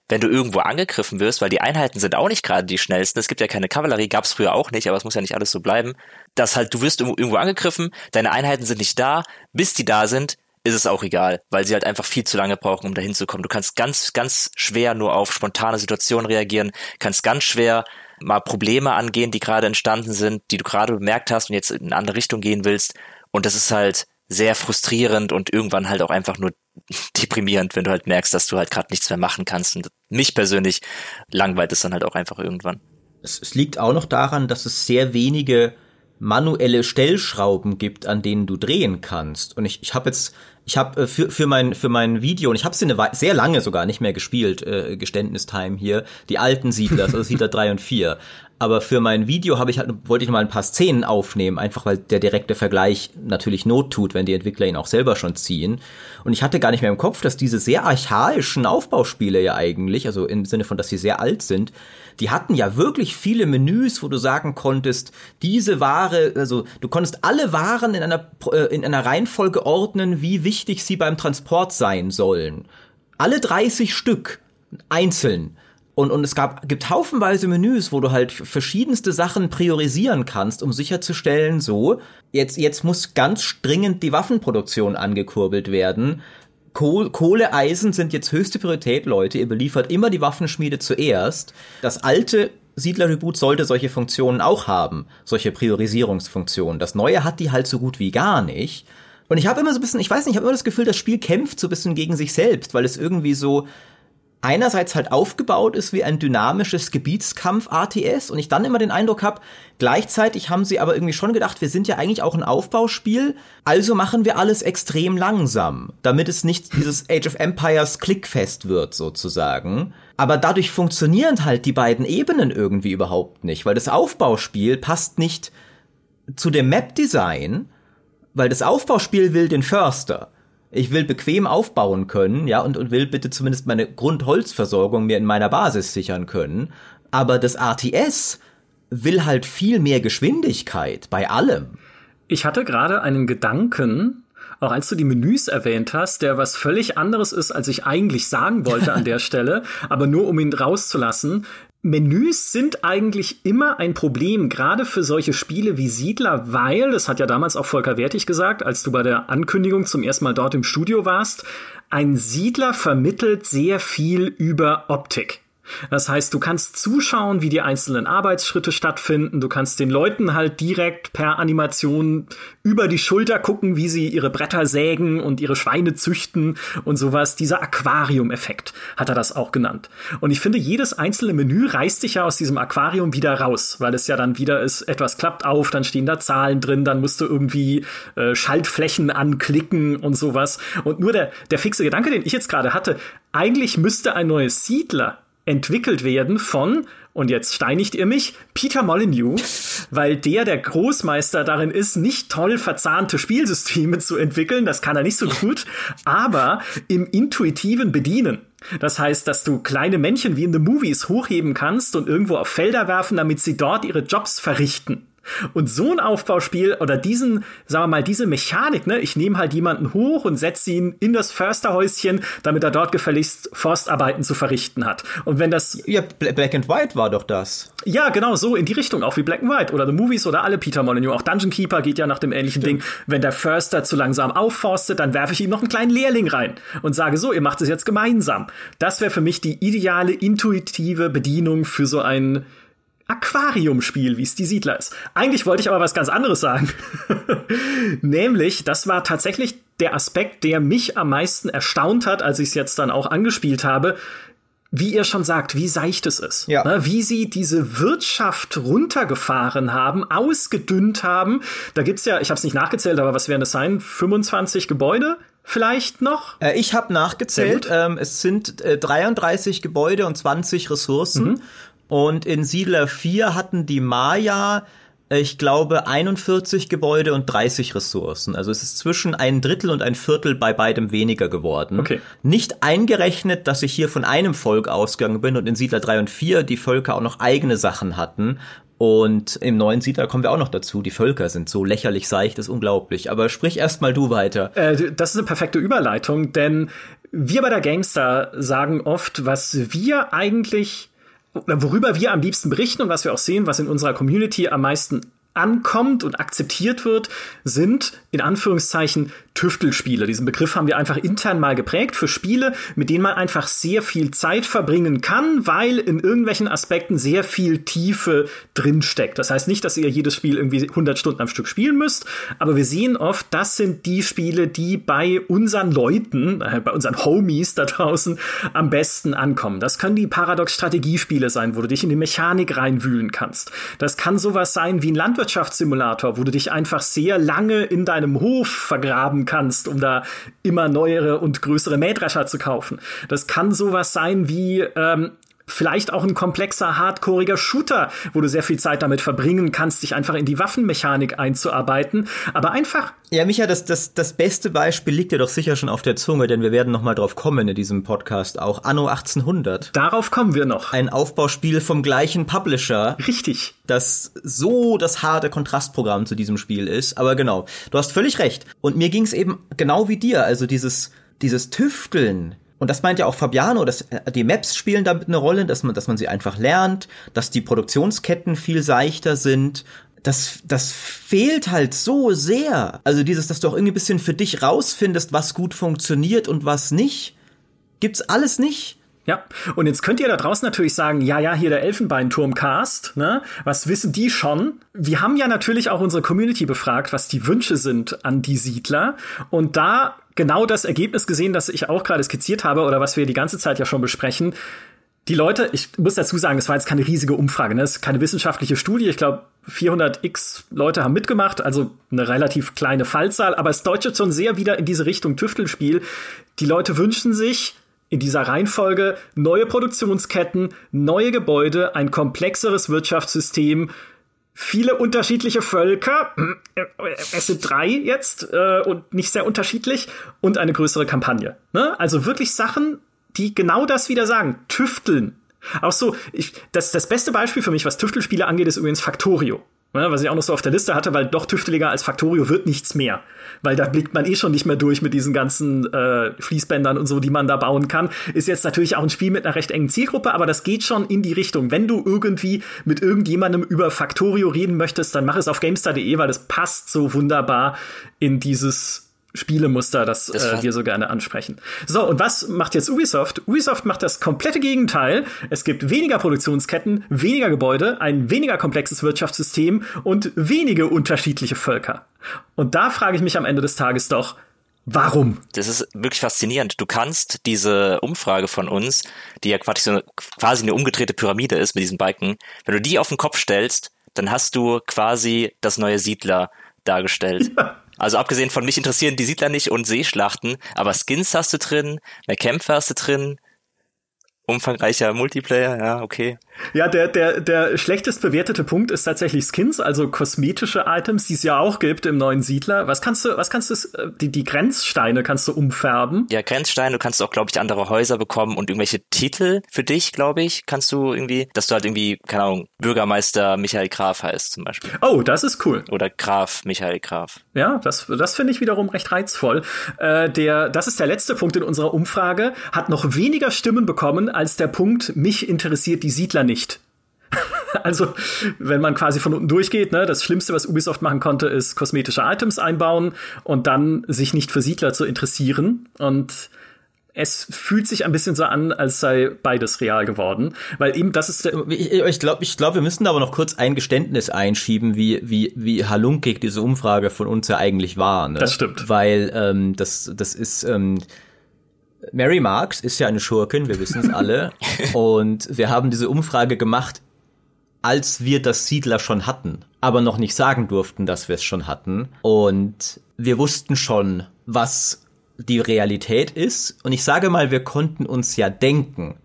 wenn du irgendwo angegriffen wirst, weil die Einheiten sind auch nicht gerade die schnellsten. Es gibt ja keine Kavallerie, gab es früher auch nicht, aber es muss ja nicht alles so bleiben. Dass halt, du wirst irgendwo angegriffen, deine Einheiten sind nicht da, bis die da sind, ist es auch egal, weil sie halt einfach viel zu lange brauchen, um dahin zu kommen. Du kannst ganz, ganz schwer nur auf spontane Situationen reagieren, kannst ganz schwer mal Probleme angehen, die gerade entstanden sind, die du gerade bemerkt hast und jetzt in eine andere Richtung gehen willst. Und das ist halt sehr frustrierend und irgendwann halt auch einfach nur deprimierend, wenn du halt merkst, dass du halt gerade nichts mehr machen kannst. Und mich persönlich langweilt es dann halt auch einfach irgendwann. Es, es liegt auch noch daran, dass es sehr wenige manuelle Stellschrauben gibt, an denen du drehen kannst. Und ich, ich habe jetzt ich habe äh, für, für, mein, für mein Video, und ich habe sie eine sehr lange sogar nicht mehr gespielt, äh, Geständnistime hier, die alten Siedler, also Siedler 3 und 4. Aber für mein Video habe ich halt, wollte ich mal ein paar Szenen aufnehmen, einfach weil der direkte Vergleich natürlich Not tut, wenn die Entwickler ihn auch selber schon ziehen. Und ich hatte gar nicht mehr im Kopf, dass diese sehr archaischen Aufbauspiele ja eigentlich, also im Sinne von, dass sie sehr alt sind, die hatten ja wirklich viele Menüs, wo du sagen konntest, diese Ware, also du konntest alle Waren in einer, äh, in einer Reihenfolge ordnen, wie wichtig sie beim Transport sein sollen. Alle 30 Stück einzeln. Und, und es gab, gibt haufenweise Menüs, wo du halt verschiedenste Sachen priorisieren kannst, um sicherzustellen, so, jetzt, jetzt muss ganz dringend die Waffenproduktion angekurbelt werden. Kohl, Kohle, Eisen sind jetzt höchste Priorität, Leute. Ihr beliefert immer die Waffenschmiede zuerst. Das alte Siedler-Reboot sollte solche Funktionen auch haben, solche Priorisierungsfunktionen. Das neue hat die halt so gut wie gar nicht. Und ich habe immer so ein bisschen, ich weiß nicht, ich habe immer das Gefühl, das Spiel kämpft so ein bisschen gegen sich selbst, weil es irgendwie so, einerseits halt aufgebaut ist wie ein dynamisches Gebietskampf-ATS und ich dann immer den Eindruck habe, gleichzeitig haben sie aber irgendwie schon gedacht, wir sind ja eigentlich auch ein Aufbauspiel, also machen wir alles extrem langsam, damit es nicht dieses Age of Empires Klickfest wird sozusagen. Aber dadurch funktionieren halt die beiden Ebenen irgendwie überhaupt nicht, weil das Aufbauspiel passt nicht zu dem Map-Design, weil das Aufbauspiel will den Förster ich will bequem aufbauen können, ja, und, und will bitte zumindest meine Grundholzversorgung mir in meiner Basis sichern können. Aber das RTS will halt viel mehr Geschwindigkeit bei allem. Ich hatte gerade einen Gedanken, auch als du die Menüs erwähnt hast, der was völlig anderes ist, als ich eigentlich sagen wollte an der Stelle, aber nur um ihn rauszulassen. Menüs sind eigentlich immer ein Problem, gerade für solche Spiele wie Siedler, weil, das hat ja damals auch Volker Wertig gesagt, als du bei der Ankündigung zum ersten Mal dort im Studio warst, ein Siedler vermittelt sehr viel über Optik. Das heißt, du kannst zuschauen, wie die einzelnen Arbeitsschritte stattfinden. Du kannst den Leuten halt direkt per Animation über die Schulter gucken, wie sie ihre Bretter sägen und ihre Schweine züchten und sowas. Dieser Aquarium-Effekt hat er das auch genannt. Und ich finde, jedes einzelne Menü reißt dich ja aus diesem Aquarium wieder raus, weil es ja dann wieder ist, etwas klappt auf, dann stehen da Zahlen drin, dann musst du irgendwie äh, Schaltflächen anklicken und sowas. Und nur der, der fixe Gedanke, den ich jetzt gerade hatte, eigentlich müsste ein neues Siedler entwickelt werden von, und jetzt steinigt ihr mich, Peter Molyneux, weil der der Großmeister darin ist, nicht toll verzahnte Spielsysteme zu entwickeln, das kann er nicht so gut, aber im intuitiven Bedienen. Das heißt, dass du kleine Männchen wie in The Movies hochheben kannst und irgendwo auf Felder werfen, damit sie dort ihre Jobs verrichten. Und so ein Aufbauspiel oder diesen, sagen wir mal, diese Mechanik, ne, ich nehme halt jemanden hoch und setze ihn in das Försterhäuschen, damit er dort gefälligst Forstarbeiten zu verrichten hat. Und wenn das. Ja, Black and White war doch das. Ja, genau, so in die Richtung, auch wie Black and White oder The Movies oder alle Peter Molyneux. Auch Dungeon Keeper geht ja nach dem ähnlichen Stimmt. Ding. Wenn der Förster zu langsam aufforstet, dann werfe ich ihm noch einen kleinen Lehrling rein und sage so, ihr macht es jetzt gemeinsam. Das wäre für mich die ideale, intuitive Bedienung für so einen Aquariumspiel, wie es die Siedler ist. Eigentlich wollte ich aber was ganz anderes sagen. Nämlich, das war tatsächlich der Aspekt, der mich am meisten erstaunt hat, als ich es jetzt dann auch angespielt habe. Wie ihr schon sagt, wie seicht es ist. Ja. Ne, wie sie diese Wirtschaft runtergefahren haben, ausgedünnt haben. Da gibt's ja, ich habe es nicht nachgezählt, aber was werden das sein? 25 Gebäude? vielleicht noch? Äh, ich habe nachgezählt. Ähm, es sind äh, 33 Gebäude und 20 Ressourcen. Mhm. Und in Siedler 4 hatten die Maya, ich glaube, 41 Gebäude und 30 Ressourcen. Also es ist zwischen ein Drittel und ein Viertel bei beidem weniger geworden. Okay. Nicht eingerechnet, dass ich hier von einem Volk ausgegangen bin und in Siedler 3 und 4 die Völker auch noch eigene Sachen hatten. Und im neuen Siedler kommen wir auch noch dazu. Die Völker sind so lächerlich seicht, ist unglaublich. Aber sprich erst mal du weiter. Äh, das ist eine perfekte Überleitung, denn wir bei der Gangster sagen oft, was wir eigentlich worüber wir am liebsten berichten und was wir auch sehen, was in unserer Community am meisten ankommt und akzeptiert wird, sind in Anführungszeichen Tüftelspiele. Diesen Begriff haben wir einfach intern mal geprägt für Spiele, mit denen man einfach sehr viel Zeit verbringen kann, weil in irgendwelchen Aspekten sehr viel Tiefe drinsteckt. Das heißt nicht, dass ihr jedes Spiel irgendwie 100 Stunden am Stück spielen müsst, aber wir sehen oft, das sind die Spiele, die bei unseren Leuten, äh, bei unseren Homies da draußen am besten ankommen. Das können die Paradox-Strategiespiele sein, wo du dich in die Mechanik reinwühlen kannst. Das kann sowas sein wie ein Landwirtschaftssimulator, wo du dich einfach sehr lange in deinem Hof vergraben kannst, um da immer neuere und größere Mähdrescher zu kaufen. Das kann sowas sein wie ähm, vielleicht auch ein komplexer, hardcoreiger Shooter, wo du sehr viel Zeit damit verbringen kannst, dich einfach in die Waffenmechanik einzuarbeiten. Aber einfach. Ja, Micha, das, das, das beste Beispiel liegt dir doch sicher schon auf der Zunge, denn wir werden noch mal drauf kommen in diesem Podcast auch. Anno 1800. Darauf kommen wir noch. Ein Aufbauspiel vom gleichen Publisher. Richtig. Das so das harte Kontrastprogramm zu diesem Spiel ist. Aber genau, du hast völlig recht. Und mir ging es eben genau wie dir. Also dieses, dieses Tüfteln, und das meint ja auch Fabiano, dass äh, die Maps spielen damit eine Rolle, dass man, dass man sie einfach lernt, dass die Produktionsketten viel seichter sind. Das, das fehlt halt so sehr. Also dieses, dass du auch irgendwie ein bisschen für dich rausfindest, was gut funktioniert und was nicht, gibt's alles nicht. Ja, und jetzt könnt ihr da draußen natürlich sagen, ja, ja, hier der Elfenbeinturmcast, ne? Was wissen die schon? Wir haben ja natürlich auch unsere Community befragt, was die Wünsche sind an die Siedler. Und da genau das Ergebnis gesehen, das ich auch gerade skizziert habe oder was wir die ganze Zeit ja schon besprechen. Die Leute, ich muss dazu sagen, es war jetzt keine riesige Umfrage, ne? es ist keine wissenschaftliche Studie. Ich glaube, 400 x Leute haben mitgemacht, also eine relativ kleine Fallzahl, aber es deutet schon sehr wieder in diese Richtung Tüftelspiel. Die Leute wünschen sich in dieser Reihenfolge neue Produktionsketten, neue Gebäude, ein komplexeres Wirtschaftssystem, viele unterschiedliche Völker, es sind drei jetzt äh, und nicht sehr unterschiedlich, und eine größere Kampagne. Ne? Also wirklich Sachen, die genau das wieder sagen, tüfteln. Auch so, ich, das, das beste Beispiel für mich, was Tüftelspiele angeht, ist übrigens Factorio. Ne, was ich auch noch so auf der Liste hatte, weil doch tüfteliger als Factorio wird nichts mehr. Weil da blickt man eh schon nicht mehr durch mit diesen ganzen äh, Fließbändern und so, die man da bauen kann. Ist jetzt natürlich auch ein Spiel mit einer recht engen Zielgruppe, aber das geht schon in die Richtung. Wenn du irgendwie mit irgendjemandem über Factorio reden möchtest, dann mach es auf GameStar.de, weil das passt so wunderbar in dieses Spielemuster, das, das äh, wir so gerne ansprechen. So, und was macht jetzt Ubisoft? Ubisoft macht das komplette Gegenteil. Es gibt weniger Produktionsketten, weniger Gebäude, ein weniger komplexes Wirtschaftssystem und wenige unterschiedliche Völker. Und da frage ich mich am Ende des Tages doch, Warum? Das ist wirklich faszinierend. Du kannst diese Umfrage von uns, die ja quasi, so eine, quasi eine umgedrehte Pyramide ist mit diesen Balken, wenn du die auf den Kopf stellst, dann hast du quasi das neue Siedler dargestellt. Ja. Also abgesehen von mich interessieren die Siedler nicht und Seeschlachten, aber Skins hast du drin, mehr Kämpfe hast du drin. Umfangreicher Multiplayer, ja, okay. Ja, der, der, der schlechtest bewertete Punkt ist tatsächlich Skins, also kosmetische Items, die es ja auch gibt im neuen Siedler. Was kannst du, was kannst du, die, die Grenzsteine kannst du umfärben? Ja, Grenzsteine, du kannst auch, glaube ich, andere Häuser bekommen und irgendwelche Titel für dich, glaube ich, kannst du irgendwie, dass du halt irgendwie, keine Ahnung, Bürgermeister Michael Graf heißt zum Beispiel. Oh, das ist cool. Oder Graf Michael Graf. Ja, das, das finde ich wiederum recht reizvoll. Äh, der, das ist der letzte Punkt in unserer Umfrage, hat noch weniger Stimmen bekommen als der Punkt, mich interessiert die Siedler nicht. also, wenn man quasi von unten durchgeht, ne, das Schlimmste, was Ubisoft machen konnte, ist kosmetische Items einbauen und dann sich nicht für Siedler zu interessieren. Und es fühlt sich ein bisschen so an, als sei beides real geworden, weil eben das ist der ich, ich glaube, ich glaube, wir müssen aber noch kurz ein Geständnis einschieben, wie wie wie halunkig diese Umfrage von uns ja eigentlich war. Ne? Das stimmt, weil ähm, das das ist ähm, Mary Marks ist ja eine Schurkin, wir wissen es alle. und wir haben diese Umfrage gemacht, als wir das Siedler schon hatten, aber noch nicht sagen durften, dass wir es schon hatten. Und wir wussten schon, was die Realität ist. Und ich sage mal, wir konnten uns ja denken,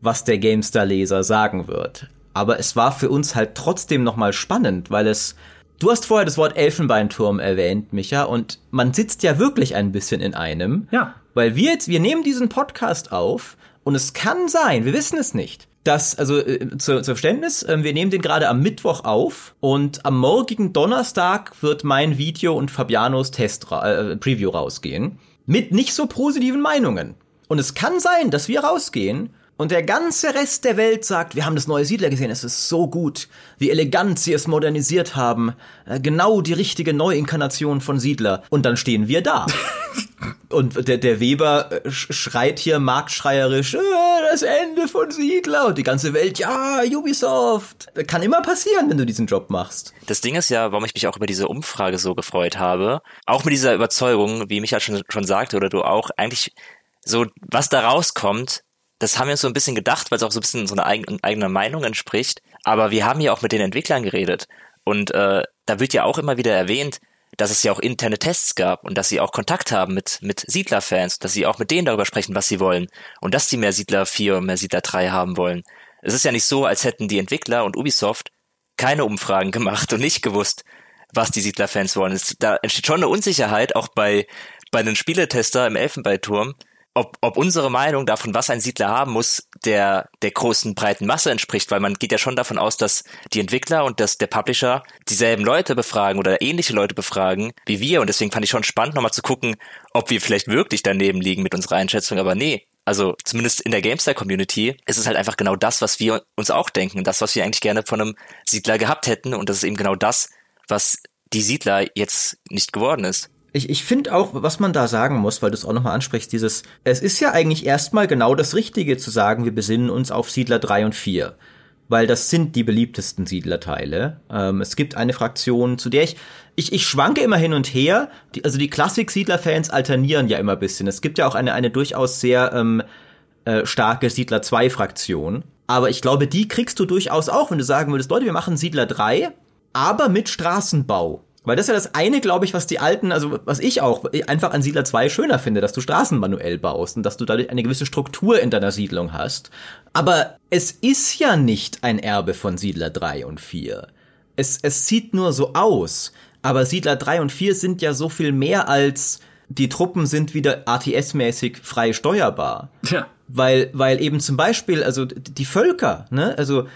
was der GameStar-Leser sagen wird. Aber es war für uns halt trotzdem nochmal spannend, weil es Du hast vorher das Wort Elfenbeinturm erwähnt, Micha, und man sitzt ja wirklich ein bisschen in einem. Ja. Weil wir jetzt, wir nehmen diesen Podcast auf und es kann sein, wir wissen es nicht, dass, also äh, zu, zu Verständnis, äh, wir nehmen den gerade am Mittwoch auf und am morgigen Donnerstag wird mein Video und Fabianos Test äh, Preview rausgehen. Mit nicht so positiven Meinungen. Und es kann sein, dass wir rausgehen und der ganze Rest der Welt sagt, wir haben das neue Siedler gesehen, es ist so gut, wie elegant sie es modernisiert haben, äh, genau die richtige Neuinkarnation von Siedler. Und dann stehen wir da. Und der, der Weber äh, schreit hier marktschreierisch, äh, das Ende von Siedler. Und die ganze Welt, ja, Ubisoft. Kann immer passieren, wenn du diesen Job machst. Das Ding ist ja, warum ich mich auch über diese Umfrage so gefreut habe. Auch mit dieser Überzeugung, wie Michael schon, schon sagte, oder du auch, eigentlich so, was da rauskommt, das haben wir uns so ein bisschen gedacht, weil es auch so ein bisschen so eine eigene, eigene Meinung entspricht. Aber wir haben ja auch mit den Entwicklern geredet. Und äh, da wird ja auch immer wieder erwähnt, dass es ja auch interne Tests gab und dass sie auch Kontakt haben mit, mit Siedler-Fans, dass sie auch mit denen darüber sprechen, was sie wollen und dass sie mehr Siedler 4 und mehr Siedler 3 haben wollen. Es ist ja nicht so, als hätten die Entwickler und Ubisoft keine Umfragen gemacht und nicht gewusst, was die Siedler-Fans wollen. Es, da entsteht schon eine Unsicherheit, auch bei, bei den Spieletester im Elfenbeinturm, ob, ob unsere Meinung davon, was ein Siedler haben muss, der, der großen breiten Masse entspricht, weil man geht ja schon davon aus, dass die Entwickler und dass der Publisher dieselben Leute befragen oder ähnliche Leute befragen wie wir. Und deswegen fand ich schon spannend, nochmal zu gucken, ob wir vielleicht wirklich daneben liegen mit unserer Einschätzung, aber nee, also zumindest in der GameStar-Community ist es halt einfach genau das, was wir uns auch denken, das, was wir eigentlich gerne von einem Siedler gehabt hätten. Und das ist eben genau das, was die Siedler jetzt nicht geworden ist. Ich, ich finde auch, was man da sagen muss, weil du es auch nochmal ansprichst, dieses, es ist ja eigentlich erstmal genau das Richtige zu sagen, wir besinnen uns auf Siedler 3 und 4. Weil das sind die beliebtesten Siedlerteile. Ähm, es gibt eine Fraktion, zu der ich, ich, ich schwanke immer hin und her. Die, also die Klassik-Siedler-Fans alternieren ja immer ein bisschen. Es gibt ja auch eine, eine durchaus sehr ähm, äh, starke Siedler 2-Fraktion. Aber ich glaube, die kriegst du durchaus auch, wenn du sagen würdest, Leute, wir machen Siedler 3, aber mit Straßenbau. Weil das ist ja das eine, glaube ich, was die alten, also was ich auch einfach an Siedler 2 schöner finde, dass du Straßen manuell baust und dass du dadurch eine gewisse Struktur in deiner Siedlung hast. Aber es ist ja nicht ein Erbe von Siedler 3 und 4. Es, es sieht nur so aus. Aber Siedler 3 und 4 sind ja so viel mehr als die Truppen sind wieder ATS-mäßig frei steuerbar. Ja. Weil, weil eben zum Beispiel, also die Völker, ne, also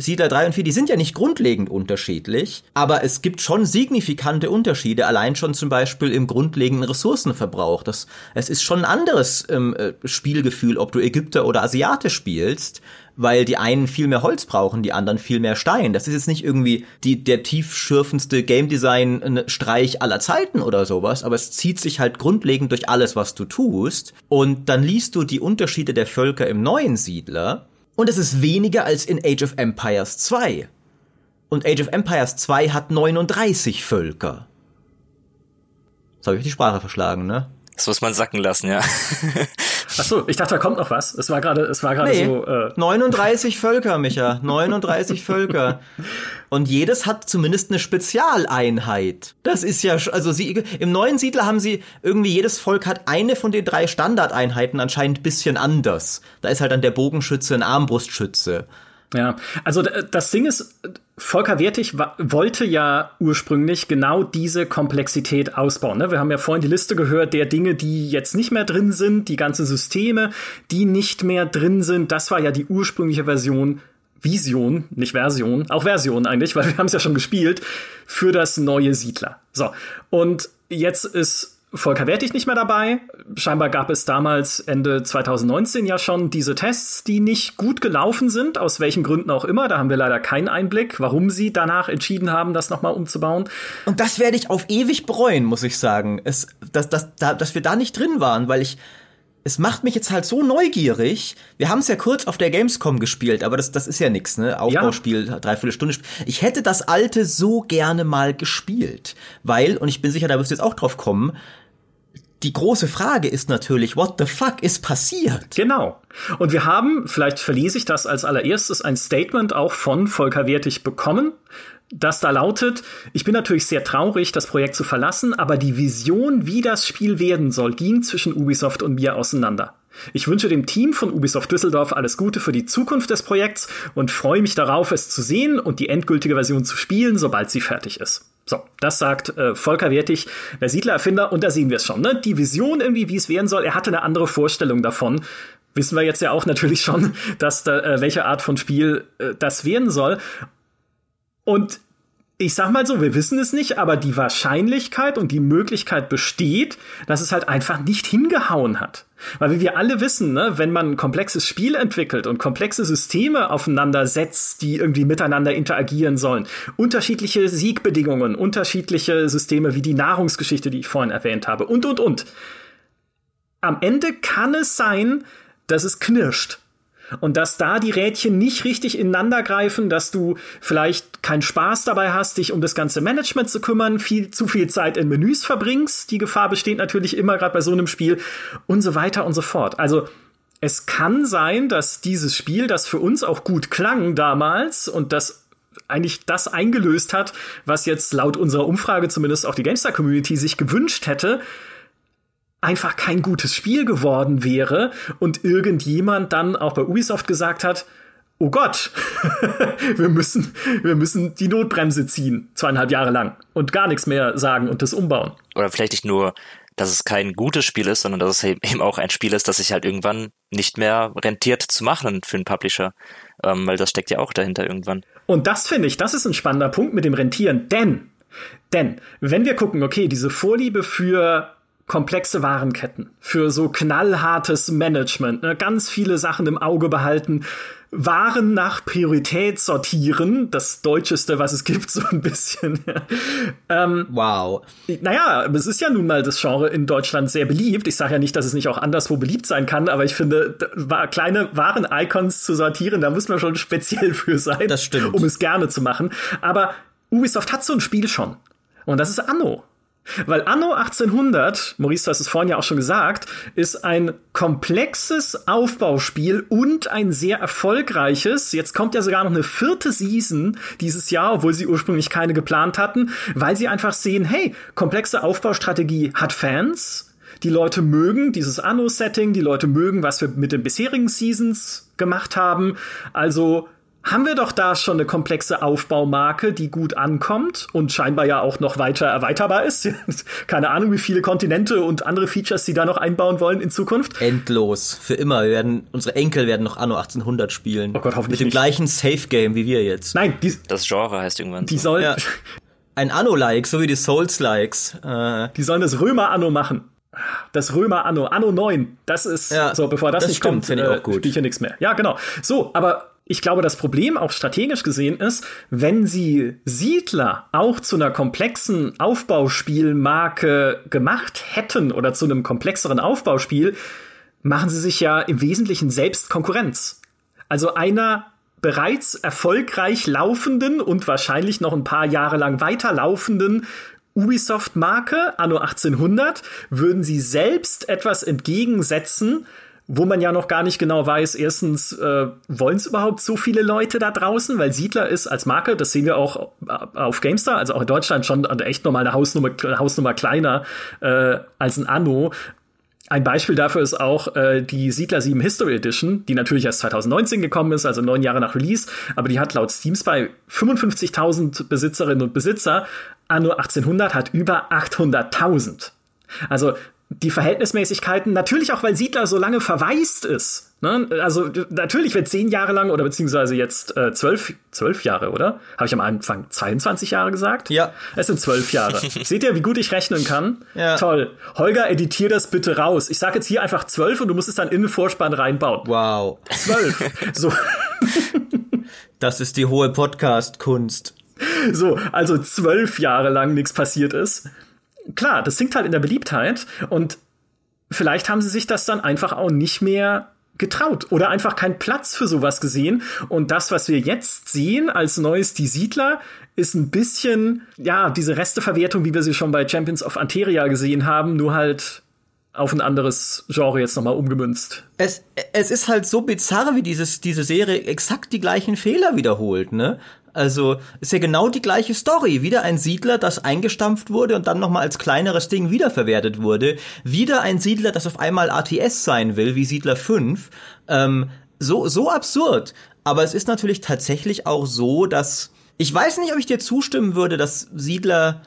Siedler 3 und 4, die sind ja nicht grundlegend unterschiedlich, aber es gibt schon signifikante Unterschiede, allein schon zum Beispiel im grundlegenden Ressourcenverbrauch. Das, es ist schon ein anderes ähm, äh, Spielgefühl, ob du Ägypter oder Asiate spielst, weil die einen viel mehr Holz brauchen, die anderen viel mehr Stein. Das ist jetzt nicht irgendwie die, der tiefschürfendste Game Design Streich aller Zeiten oder sowas, aber es zieht sich halt grundlegend durch alles, was du tust. Und dann liest du die Unterschiede der Völker im neuen Siedler und es ist weniger als in Age of Empires 2. Und Age of Empires 2 hat 39 Völker. Das habe ich die Sprache verschlagen, ne? Das muss man sacken lassen, ja. Achso, ich dachte, da kommt noch was. Es war gerade, es war gerade Nee, so. Äh, 39 Völker, Micha. 39 Völker. Und jedes hat zumindest eine Spezialeinheit. Das ist ja, also sie, im neuen Siedler haben sie irgendwie, jedes Volk hat eine von den drei Standardeinheiten anscheinend bisschen anders. Da ist halt dann der Bogenschütze ein Armbrustschütze. Ja, also das Ding ist, Volker Wertig wollte ja ursprünglich genau diese Komplexität ausbauen. Ne? Wir haben ja vorhin die Liste gehört der Dinge, die jetzt nicht mehr drin sind, die ganzen Systeme, die nicht mehr drin sind. Das war ja die ursprüngliche Version, Vision, nicht Version, auch Version eigentlich, weil wir haben es ja schon gespielt, für das neue Siedler. So, und jetzt ist Volker Wertig nicht mehr dabei. Scheinbar gab es damals Ende 2019 ja schon diese Tests, die nicht gut gelaufen sind, aus welchen Gründen auch immer. Da haben wir leider keinen Einblick, warum sie danach entschieden haben, das nochmal umzubauen. Und das werde ich auf ewig bereuen, muss ich sagen. Es, dass, dass, da, dass wir da nicht drin waren, weil ich. Es macht mich jetzt halt so neugierig. Wir haben es ja kurz auf der Gamescom gespielt, aber das, das ist ja nix, ne? Aufbauspiel, dreiviertel Stunde. Ich hätte das alte so gerne mal gespielt. Weil, und ich bin sicher, da wirst du jetzt auch drauf kommen, die große Frage ist natürlich, what the fuck ist passiert? Genau. Und wir haben, vielleicht verlese ich das als allererstes, ein Statement auch von Volker Wertig bekommen, das da lautet, ich bin natürlich sehr traurig, das Projekt zu verlassen, aber die Vision, wie das Spiel werden soll, ging zwischen Ubisoft und mir auseinander. Ich wünsche dem Team von Ubisoft Düsseldorf alles Gute für die Zukunft des Projekts und freue mich darauf, es zu sehen und die endgültige Version zu spielen, sobald sie fertig ist. So, das sagt äh, Volker Wertig, der Siedler-Erfinder, und da sehen wir es schon. Ne? Die Vision irgendwie, wie es werden soll, er hatte eine andere Vorstellung davon. Wissen wir jetzt ja auch natürlich schon, dass da, äh, welche Art von Spiel äh, das werden soll. Und ich sag mal so, wir wissen es nicht, aber die Wahrscheinlichkeit und die Möglichkeit besteht, dass es halt einfach nicht hingehauen hat. Weil wie wir alle wissen, ne, wenn man ein komplexes Spiel entwickelt und komplexe Systeme aufeinander setzt, die irgendwie miteinander interagieren sollen, unterschiedliche Siegbedingungen, unterschiedliche Systeme wie die Nahrungsgeschichte, die ich vorhin erwähnt habe, und, und, und. Am Ende kann es sein, dass es knirscht. Und dass da die Rädchen nicht richtig ineinander greifen, dass du vielleicht keinen Spaß dabei hast, dich um das ganze Management zu kümmern, viel zu viel Zeit in Menüs verbringst. Die Gefahr besteht natürlich immer gerade bei so einem Spiel und so weiter und so fort. Also es kann sein, dass dieses Spiel, das für uns auch gut klang damals und das eigentlich das eingelöst hat, was jetzt laut unserer Umfrage zumindest auch die GameStar-Community sich gewünscht hätte, einfach kein gutes Spiel geworden wäre und irgendjemand dann auch bei Ubisoft gesagt hat, oh Gott, wir müssen, wir müssen die Notbremse ziehen, zweieinhalb Jahre lang und gar nichts mehr sagen und das umbauen. Oder vielleicht nicht nur, dass es kein gutes Spiel ist, sondern dass es eben auch ein Spiel ist, das sich halt irgendwann nicht mehr rentiert zu machen für einen Publisher. Ähm, weil das steckt ja auch dahinter irgendwann. Und das finde ich, das ist ein spannender Punkt mit dem Rentieren, denn, denn, wenn wir gucken, okay, diese Vorliebe für komplexe Warenketten, für so knallhartes Management, ne, ganz viele Sachen im Auge behalten, Waren nach Priorität sortieren, das Deutscheste, was es gibt, so ein bisschen. ähm, wow. Naja, es ist ja nun mal das Genre in Deutschland sehr beliebt. Ich sage ja nicht, dass es nicht auch anderswo beliebt sein kann, aber ich finde, kleine Waren-Icons zu sortieren, da muss man schon speziell für sein, um es gerne zu machen. Aber Ubisoft hat so ein Spiel schon. Und das ist Anno. Weil Anno 1800, Maurice, du hast es vorhin ja auch schon gesagt, ist ein komplexes Aufbauspiel und ein sehr erfolgreiches. Jetzt kommt ja sogar noch eine vierte Season dieses Jahr, obwohl sie ursprünglich keine geplant hatten, weil sie einfach sehen, hey, komplexe Aufbaustrategie hat Fans. Die Leute mögen dieses Anno-Setting, die Leute mögen, was wir mit den bisherigen Seasons gemacht haben. Also haben wir doch da schon eine komplexe Aufbaumarke, die gut ankommt und scheinbar ja auch noch weiter erweiterbar ist. Keine Ahnung, wie viele Kontinente und andere Features sie da noch einbauen wollen in Zukunft. Endlos. Für immer. Wir werden, unsere Enkel werden noch Anno 1800 spielen. Oh Gott, hoffentlich Mit dem nicht. gleichen Safe-Game wie wir jetzt. Nein, die, Das Genre heißt irgendwann die so. sollen, Ja. Ein Anno-like, so wie die Souls-likes. Äh, die sollen das Römer-Anno machen. Das Römer-Anno, Anno 9. Das ist, Ja, so, bevor das, das nicht stimmt, kommt, finde ich auch gut. spiele ich hier nichts mehr. Ja, genau. So, aber ich glaube, das Problem auch strategisch gesehen ist, wenn sie Siedler auch zu einer komplexen Aufbauspielmarke gemacht hätten oder zu einem komplexeren Aufbauspiel, machen sie sich ja im Wesentlichen selbst Konkurrenz. Also einer bereits erfolgreich laufenden und wahrscheinlich noch ein paar Jahre lang weiterlaufenden Ubisoft-Marke, anno 1800, würden sie selbst etwas entgegensetzen, wo man ja noch gar nicht genau weiß, erstens, äh, wollen es überhaupt so viele Leute da draußen? Weil Siedler ist als Marke, das sehen wir auch auf GameStar, also auch in Deutschland schon echt nochmal eine Hausnummer, Hausnummer kleiner äh, als ein Anno. Ein Beispiel dafür ist auch äh, die Siedler 7 History Edition, die natürlich erst 2019 gekommen ist, also neun Jahre nach Release, aber die hat laut Steam bei 55.000 Besitzerinnen und Besitzer. Anno 1800 hat über 800.000. Also die Verhältnismäßigkeiten, natürlich auch, weil Siedler so lange verwaist ist. Ne? Also natürlich wird zehn Jahre lang oder beziehungsweise jetzt äh, zwölf, zwölf Jahre, oder? Habe ich am Anfang 22 Jahre gesagt? Ja. Es sind zwölf Jahre. Seht ihr, wie gut ich rechnen kann? Ja. Toll. Holger, editier das bitte raus. Ich sage jetzt hier einfach zwölf und du musst es dann in den Vorspann reinbauen. Wow. Zwölf. so. Das ist die hohe Podcast-Kunst. So, also zwölf Jahre lang nichts passiert ist klar, das sinkt halt in der Beliebtheit und vielleicht haben sie sich das dann einfach auch nicht mehr getraut oder einfach keinen Platz für sowas gesehen. Und das, was wir jetzt sehen als neues Die Siedler, ist ein bisschen, ja, diese Resteverwertung, wie wir sie schon bei Champions of Anteria gesehen haben, nur halt auf ein anderes Genre jetzt nochmal umgemünzt. Es, es ist halt so bizarr, wie dieses, diese Serie exakt die gleichen Fehler wiederholt, ne? Also ist ja genau die gleiche Story. Wieder ein Siedler, das eingestampft wurde und dann nochmal als kleineres Ding wiederverwertet wurde. Wieder ein Siedler, das auf einmal ATS sein will, wie Siedler 5. Ähm, so, so absurd. Aber es ist natürlich tatsächlich auch so, dass ich weiß nicht, ob ich dir zustimmen würde, dass Siedler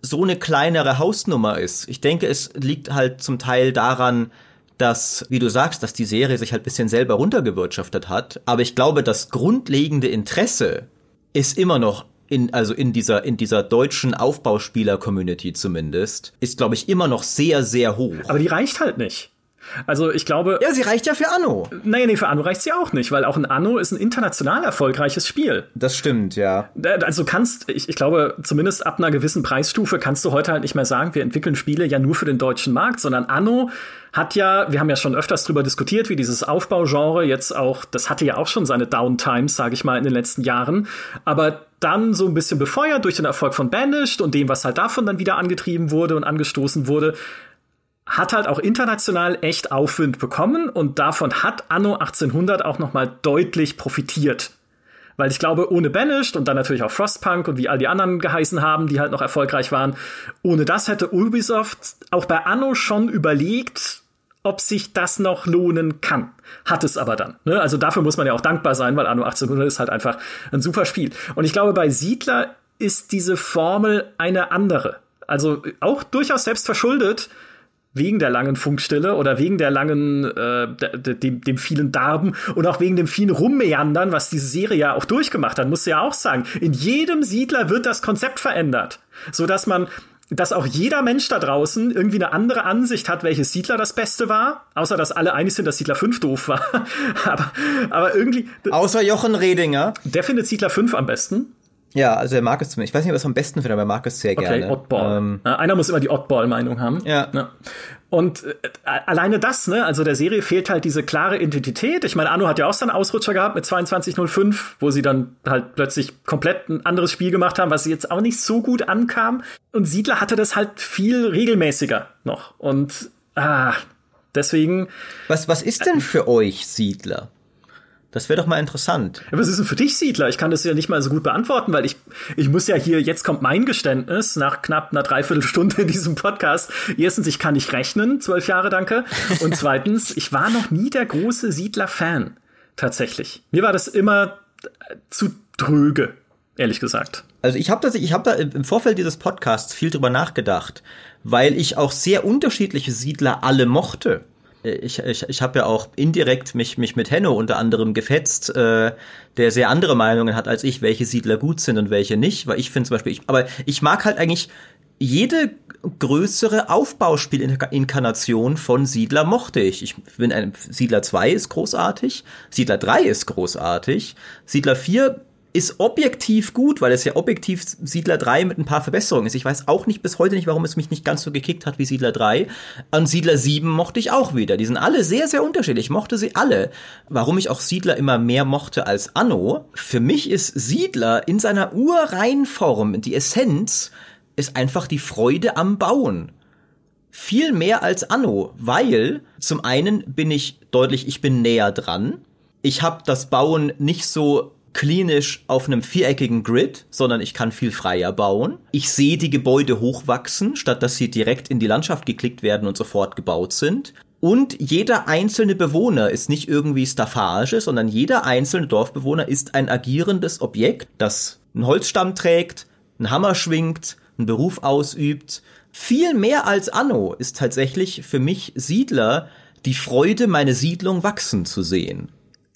so eine kleinere Hausnummer ist. Ich denke, es liegt halt zum Teil daran, dass, wie du sagst, dass die Serie sich halt bisschen selber runtergewirtschaftet hat. Aber ich glaube, das grundlegende Interesse ist immer noch in, also in dieser, in dieser deutschen Aufbauspieler-Community zumindest, ist, glaube ich, immer noch sehr, sehr hoch. Aber die reicht halt nicht. Also ich glaube. Ja, sie reicht ja für Anno. Nein, nee, für Anno reicht sie auch nicht, weil auch ein Anno ist ein international erfolgreiches Spiel. Das stimmt, ja. Also kannst, ich, ich glaube, zumindest ab einer gewissen Preisstufe kannst du heute halt nicht mehr sagen, wir entwickeln Spiele ja nur für den deutschen Markt, sondern Anno hat ja, wir haben ja schon öfters drüber diskutiert, wie dieses Aufbaugenre jetzt auch, das hatte ja auch schon seine Downtimes, sage ich mal, in den letzten Jahren, aber dann so ein bisschen befeuert durch den Erfolg von Banished und dem, was halt davon dann wieder angetrieben wurde und angestoßen wurde, hat halt auch international echt Aufwind bekommen und davon hat Anno 1800 auch noch mal deutlich profitiert. Weil ich glaube, ohne Banished und dann natürlich auch Frostpunk und wie all die anderen geheißen haben, die halt noch erfolgreich waren, ohne das hätte Ubisoft auch bei Anno schon überlegt, ob sich das noch lohnen kann. Hat es aber dann. Ne? Also dafür muss man ja auch dankbar sein, weil Anno 1800 ist halt einfach ein super Spiel. Und ich glaube, bei Siedler ist diese Formel eine andere. Also auch durchaus selbst verschuldet, wegen der langen Funkstille oder wegen der langen, äh, dem, dem vielen Darben und auch wegen dem vielen Rummeandern, was diese Serie ja auch durchgemacht hat, musst du ja auch sagen. In jedem Siedler wird das Konzept verändert, so dass man dass auch jeder Mensch da draußen irgendwie eine andere Ansicht hat, welches Siedler das Beste war, außer dass alle einig sind, dass Siedler 5 doof war. aber, aber irgendwie. Außer Jochen Redinger. Der findet Siedler 5 am besten. Ja, also er mag es zumindest. Ich weiß nicht, was am besten findet, aber er mag es sehr okay, gerne. Oddball. Ähm, Einer muss immer die Oddball-Meinung haben. Ja. ja. Und äh, alleine das, ne, also der Serie fehlt halt diese klare Identität. Ich meine, Anno hat ja auch seinen Ausrutscher gehabt mit 2205, wo sie dann halt plötzlich komplett ein anderes Spiel gemacht haben, was jetzt auch nicht so gut ankam. Und Siedler hatte das halt viel regelmäßiger noch. Und ah, deswegen. Was, was ist denn für euch Siedler? Das wäre doch mal interessant. Ja, was ist denn für dich, Siedler? Ich kann das ja nicht mal so gut beantworten, weil ich, ich muss ja hier, jetzt kommt mein Geständnis nach knapp einer Dreiviertelstunde in diesem Podcast. Erstens, ich kann nicht rechnen, zwölf Jahre, danke. Und zweitens, ich war noch nie der große Siedler-Fan. Tatsächlich. Mir war das immer zu dröge, ehrlich gesagt. Also ich habe das, ich habe da im Vorfeld dieses Podcasts viel drüber nachgedacht, weil ich auch sehr unterschiedliche Siedler alle mochte ich, ich, ich habe ja auch indirekt mich, mich mit Henno unter anderem gefetzt, äh, der sehr andere Meinungen hat als ich, welche Siedler gut sind und welche nicht. Weil ich finde zum Beispiel, ich, aber ich mag halt eigentlich jede größere Aufbauspielinkarnation von Siedler mochte ich. Ich bin ein Siedler 2 ist großartig, Siedler 3 ist großartig, Siedler 4 ist objektiv gut, weil es ja objektiv Siedler 3 mit ein paar Verbesserungen ist. Ich weiß auch nicht bis heute nicht, warum es mich nicht ganz so gekickt hat wie Siedler 3. Und Siedler 7 mochte ich auch wieder. Die sind alle sehr, sehr unterschiedlich. Ich mochte sie alle. Warum ich auch Siedler immer mehr mochte als Anno, für mich ist Siedler in seiner urreinen Form, die Essenz, ist einfach die Freude am Bauen. viel mehr als Anno, weil zum einen bin ich deutlich, ich bin näher dran. Ich habe das Bauen nicht so klinisch auf einem viereckigen Grid, sondern ich kann viel freier bauen. Ich sehe die Gebäude hochwachsen, statt dass sie direkt in die Landschaft geklickt werden und sofort gebaut sind. Und jeder einzelne Bewohner ist nicht irgendwie Staffage, sondern jeder einzelne Dorfbewohner ist ein agierendes Objekt, das einen Holzstamm trägt, einen Hammer schwingt, einen Beruf ausübt. Viel mehr als Anno ist tatsächlich für mich Siedler die Freude, meine Siedlung wachsen zu sehen.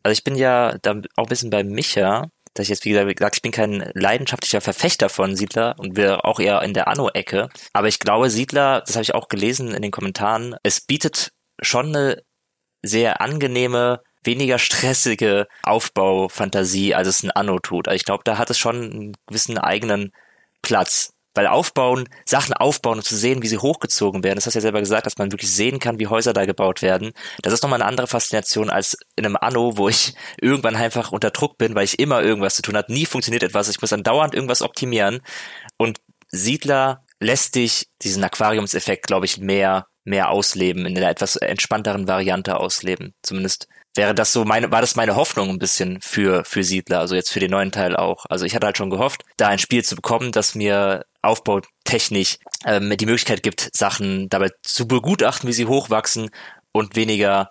Also ich bin ja da auch ein bisschen bei Micha, dass ich jetzt, wie gesagt, ich bin kein leidenschaftlicher Verfechter von Siedler und wir auch eher in der Anno-Ecke. Aber ich glaube, Siedler, das habe ich auch gelesen in den Kommentaren, es bietet schon eine sehr angenehme, weniger stressige Aufbaufantasie, als es ein Anno tut. Also ich glaube, da hat es schon einen gewissen eigenen Platz. Weil aufbauen, Sachen aufbauen und zu sehen, wie sie hochgezogen werden, das hast du ja selber gesagt, dass man wirklich sehen kann, wie Häuser da gebaut werden. Das ist nochmal eine andere Faszination als in einem Anno, wo ich irgendwann einfach unter Druck bin, weil ich immer irgendwas zu tun habe. Nie funktioniert etwas. Ich muss dann dauernd irgendwas optimieren. Und Siedler lässt dich diesen Aquariumseffekt, glaube ich, mehr, mehr ausleben, in einer etwas entspannteren Variante ausleben. Zumindest wäre das so meine, war das meine Hoffnung ein bisschen für, für Siedler, also jetzt für den neuen Teil auch. Also ich hatte halt schon gehofft, da ein Spiel zu bekommen, das mir aufbautechnisch ähm, die Möglichkeit gibt, Sachen dabei zu begutachten, wie sie hochwachsen und weniger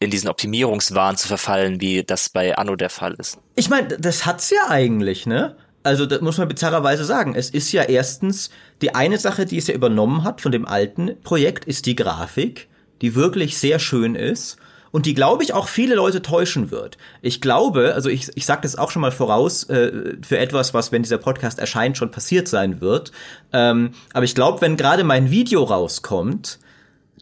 in diesen Optimierungswahn zu verfallen, wie das bei Anno der Fall ist. Ich meine, das hat's ja eigentlich, ne? Also, das muss man bizarrerweise sagen. Es ist ja erstens die eine Sache, die es ja übernommen hat von dem alten Projekt, ist die Grafik, die wirklich sehr schön ist und die, glaube ich, auch viele Leute täuschen wird. Ich glaube, also ich, ich sage das auch schon mal voraus äh, für etwas, was, wenn dieser Podcast erscheint, schon passiert sein wird. Ähm, aber ich glaube, wenn gerade mein Video rauskommt,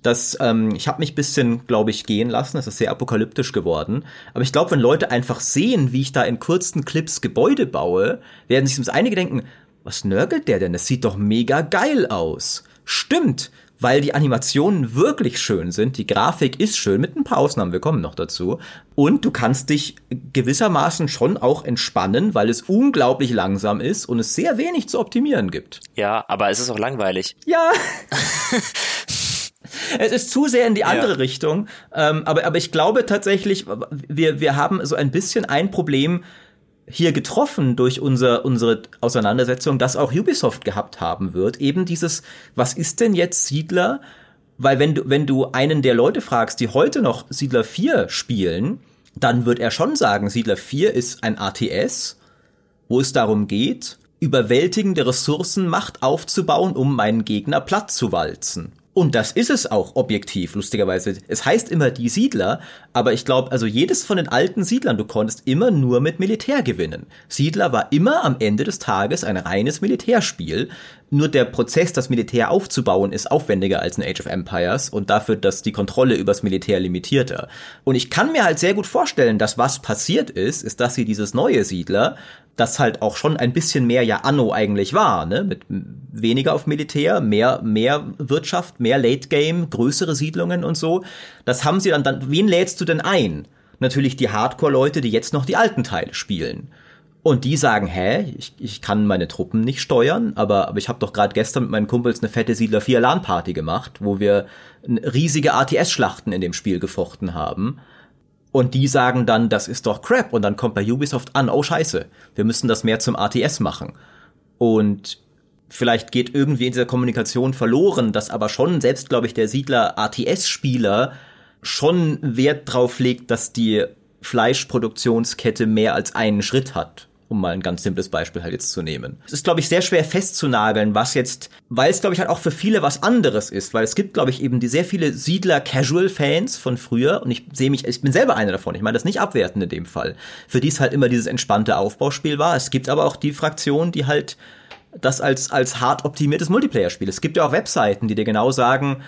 das, ähm, ich habe mich bisschen, glaube ich, gehen lassen. Es ist sehr apokalyptisch geworden. Aber ich glaube, wenn Leute einfach sehen, wie ich da in kurzen Clips Gebäude baue, werden sich ums einige denken, was nörgelt der denn? Das sieht doch mega geil aus. Stimmt, weil die Animationen wirklich schön sind, die Grafik ist schön, mit ein paar Ausnahmen, wir kommen noch dazu. Und du kannst dich gewissermaßen schon auch entspannen, weil es unglaublich langsam ist und es sehr wenig zu optimieren gibt. Ja, aber es ist auch langweilig. Ja. Es ist zu sehr in die andere ja. Richtung. Ähm, aber, aber ich glaube tatsächlich, wir, wir haben so ein bisschen ein Problem, hier getroffen durch unser, unsere Auseinandersetzung, dass auch Ubisoft gehabt haben wird. Eben dieses, was ist denn jetzt Siedler? Weil wenn du, wenn du einen der Leute fragst, die heute noch Siedler 4 spielen, dann wird er schon sagen, Siedler 4 ist ein ATS, wo es darum geht, überwältigende Ressourcenmacht aufzubauen, um meinen Gegner platt zu walzen. Und das ist es auch objektiv, lustigerweise. Es heißt immer die Siedler, aber ich glaube, also jedes von den alten Siedlern, du konntest immer nur mit Militär gewinnen. Siedler war immer am Ende des Tages ein reines Militärspiel. Nur der Prozess, das Militär aufzubauen, ist aufwendiger als in Age of Empires und dafür, dass die Kontrolle übers Militär limitierter. Und ich kann mir halt sehr gut vorstellen, dass was passiert ist, ist, dass sie dieses neue Siedler das halt auch schon ein bisschen mehr ja Anno eigentlich war, ne? Mit weniger auf Militär, mehr, mehr Wirtschaft, mehr Late Game, größere Siedlungen und so. Das haben sie dann, dann, wen lädst du denn ein? Natürlich die Hardcore-Leute, die jetzt noch die alten Teile spielen. Und die sagen, hä, ich, ich kann meine Truppen nicht steuern, aber, aber ich habe doch gerade gestern mit meinen Kumpels eine fette Siedler 4 LAN-Party gemacht, wo wir riesige ATS-Schlachten in dem Spiel gefochten haben. Und die sagen dann, das ist doch Crap. Und dann kommt bei Ubisoft an, oh scheiße, wir müssen das mehr zum ATS machen. Und vielleicht geht irgendwie in dieser Kommunikation verloren, dass aber schon, selbst glaube ich, der Siedler ATS-Spieler schon Wert drauf legt, dass die Fleischproduktionskette mehr als einen Schritt hat um mal ein ganz simples Beispiel halt jetzt zu nehmen. Es ist, glaube ich, sehr schwer festzunageln, was jetzt, weil es, glaube ich, halt auch für viele was anderes ist, weil es gibt, glaube ich, eben die sehr viele Siedler-Casual-Fans von früher und ich sehe mich, ich bin selber einer davon, ich meine das nicht abwertend in dem Fall, für die es halt immer dieses entspannte Aufbauspiel war. Es gibt aber auch die Fraktion, die halt das als, als hart optimiertes Multiplayer-Spiel. Es gibt ja auch Webseiten, die dir genau sagen,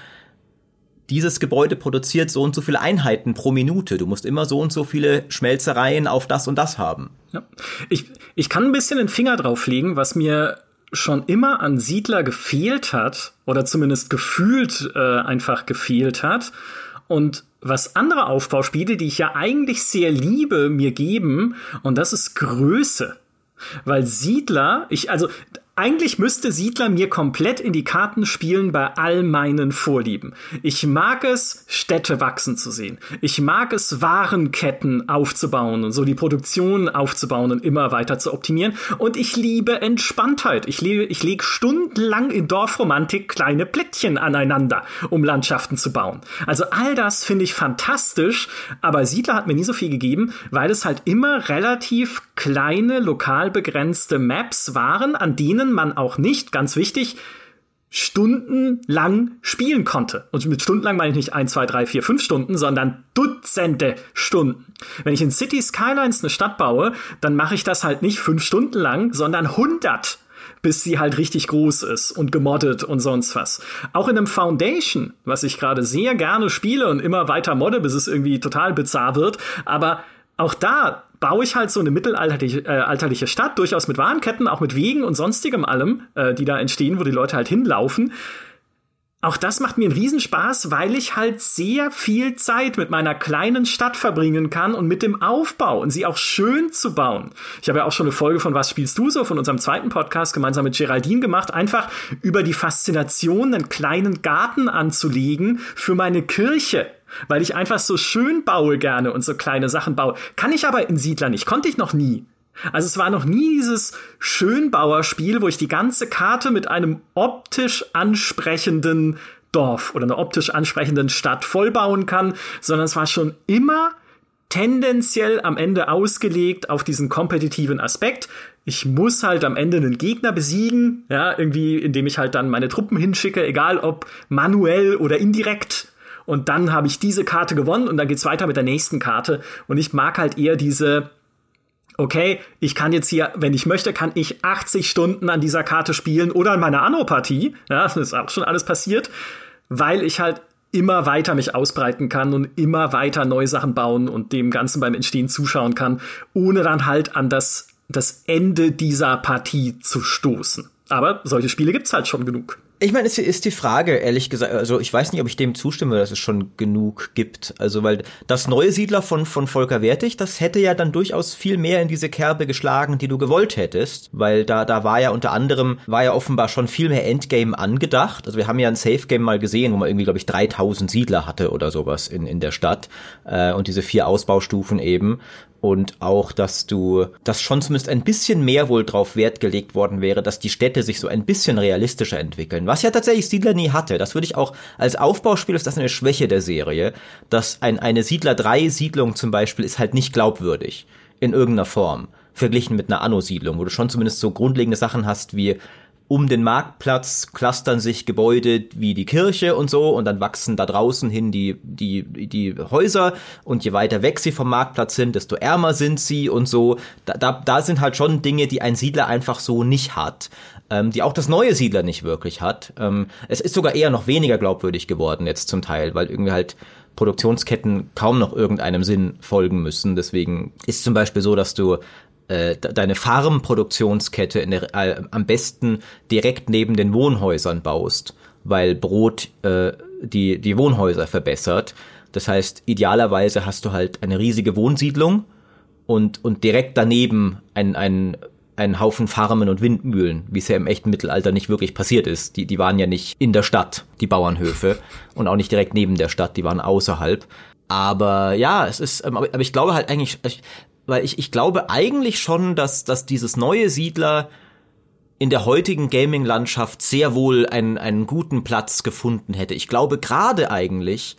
dieses Gebäude produziert so und so viele Einheiten pro Minute. Du musst immer so und so viele Schmelzereien auf das und das haben. Ja. Ich, ich kann ein bisschen den Finger drauf legen, was mir schon immer an Siedler gefehlt hat, oder zumindest gefühlt äh, einfach gefehlt hat. Und was andere Aufbauspiele, die ich ja eigentlich sehr liebe, mir geben, und das ist Größe. Weil Siedler, ich, also eigentlich müsste Siedler mir komplett in die Karten spielen bei all meinen Vorlieben. Ich mag es, Städte wachsen zu sehen. Ich mag es, Warenketten aufzubauen und so die Produktion aufzubauen und immer weiter zu optimieren. Und ich liebe Entspanntheit. Ich, lebe, ich lege stundenlang in Dorfromantik kleine Plättchen aneinander, um Landschaften zu bauen. Also all das finde ich fantastisch, aber Siedler hat mir nie so viel gegeben, weil es halt immer relativ kleine, lokal begrenzte Maps waren, an denen denen man auch nicht, ganz wichtig, stundenlang spielen konnte. Und mit stundenlang meine ich nicht ein, zwei, drei, vier, fünf Stunden, sondern Dutzende Stunden. Wenn ich in City Skylines eine Stadt baue, dann mache ich das halt nicht fünf Stunden lang, sondern hundert bis sie halt richtig groß ist und gemoddet und sonst was. Auch in einem Foundation, was ich gerade sehr gerne spiele und immer weiter modde, bis es irgendwie total bizarr wird, aber auch da baue ich halt so eine mittelalterliche äh, alterliche Stadt, durchaus mit Warenketten, auch mit Wegen und sonstigem allem, äh, die da entstehen, wo die Leute halt hinlaufen. Auch das macht mir einen Riesenspaß, weil ich halt sehr viel Zeit mit meiner kleinen Stadt verbringen kann und mit dem Aufbau und sie auch schön zu bauen. Ich habe ja auch schon eine Folge von Was spielst du so von unserem zweiten Podcast gemeinsam mit Geraldine gemacht, einfach über die Faszination, einen kleinen Garten anzulegen für meine Kirche weil ich einfach so schön baue gerne und so kleine Sachen baue. Kann ich aber in Siedler nicht, konnte ich noch nie. Also es war noch nie dieses Schönbauerspiel, wo ich die ganze Karte mit einem optisch ansprechenden Dorf oder einer optisch ansprechenden Stadt vollbauen kann, sondern es war schon immer tendenziell am Ende ausgelegt auf diesen kompetitiven Aspekt. Ich muss halt am Ende einen Gegner besiegen, ja, irgendwie, indem ich halt dann meine Truppen hinschicke, egal ob manuell oder indirekt und dann habe ich diese Karte gewonnen und dann geht's weiter mit der nächsten Karte. Und ich mag halt eher diese, okay, ich kann jetzt hier, wenn ich möchte, kann ich 80 Stunden an dieser Karte spielen oder an meiner Anno-Partie. Ja, das ist auch schon alles passiert, weil ich halt immer weiter mich ausbreiten kann und immer weiter neue Sachen bauen und dem Ganzen beim Entstehen zuschauen kann, ohne dann halt an das, das Ende dieser Partie zu stoßen. Aber solche Spiele gibt's halt schon genug. Ich meine, es ist die Frage, ehrlich gesagt, also ich weiß nicht, ob ich dem zustimme, dass es schon genug gibt. Also, weil das neue Siedler von, von Volker Wertig, das hätte ja dann durchaus viel mehr in diese Kerbe geschlagen, die du gewollt hättest. Weil da, da war ja unter anderem, war ja offenbar schon viel mehr Endgame angedacht. Also wir haben ja ein Safe Game mal gesehen, wo man irgendwie, glaube ich, 3000 Siedler hatte oder sowas in, in der Stadt. Äh, und diese vier Ausbaustufen eben und auch, dass du, dass schon zumindest ein bisschen mehr wohl drauf Wert gelegt worden wäre, dass die Städte sich so ein bisschen realistischer entwickeln. Was ja tatsächlich Siedler nie hatte. Das würde ich auch als Aufbauspiel ist das eine Schwäche der Serie, dass ein, eine Siedler 3 Siedlung zum Beispiel ist halt nicht glaubwürdig in irgendeiner Form verglichen mit einer Anno-Siedlung, wo du schon zumindest so grundlegende Sachen hast wie um den Marktplatz clustern sich Gebäude wie die Kirche und so und dann wachsen da draußen hin die, die, die Häuser und je weiter weg sie vom Marktplatz sind, desto ärmer sind sie und so. Da, da, da sind halt schon Dinge, die ein Siedler einfach so nicht hat. Ähm, die auch das neue Siedler nicht wirklich hat. Ähm, es ist sogar eher noch weniger glaubwürdig geworden jetzt zum Teil, weil irgendwie halt Produktionsketten kaum noch irgendeinem Sinn folgen müssen. Deswegen ist zum Beispiel so, dass du äh, deine Farmproduktionskette in der, äh, am besten direkt neben den Wohnhäusern baust, weil Brot äh, die, die Wohnhäuser verbessert. Das heißt, idealerweise hast du halt eine riesige Wohnsiedlung und, und direkt daneben ein, ein, ein Haufen Farmen und Windmühlen, wie es ja im echten Mittelalter nicht wirklich passiert ist. Die, die waren ja nicht in der Stadt, die Bauernhöfe, und auch nicht direkt neben der Stadt, die waren außerhalb. Aber ja, es ist, ähm, aber ich glaube halt eigentlich, weil ich, ich glaube eigentlich schon, dass, dass dieses neue Siedler in der heutigen Gaming-Landschaft sehr wohl einen, einen guten Platz gefunden hätte. Ich glaube gerade eigentlich,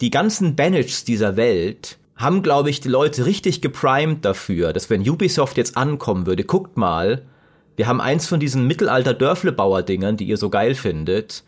die ganzen Banish dieser Welt haben, glaube ich, die Leute richtig geprimed dafür, dass wenn Ubisoft jetzt ankommen würde, guckt mal, wir haben eins von diesen Mittelalter-Dörflebauer-Dingern, die ihr so geil findet,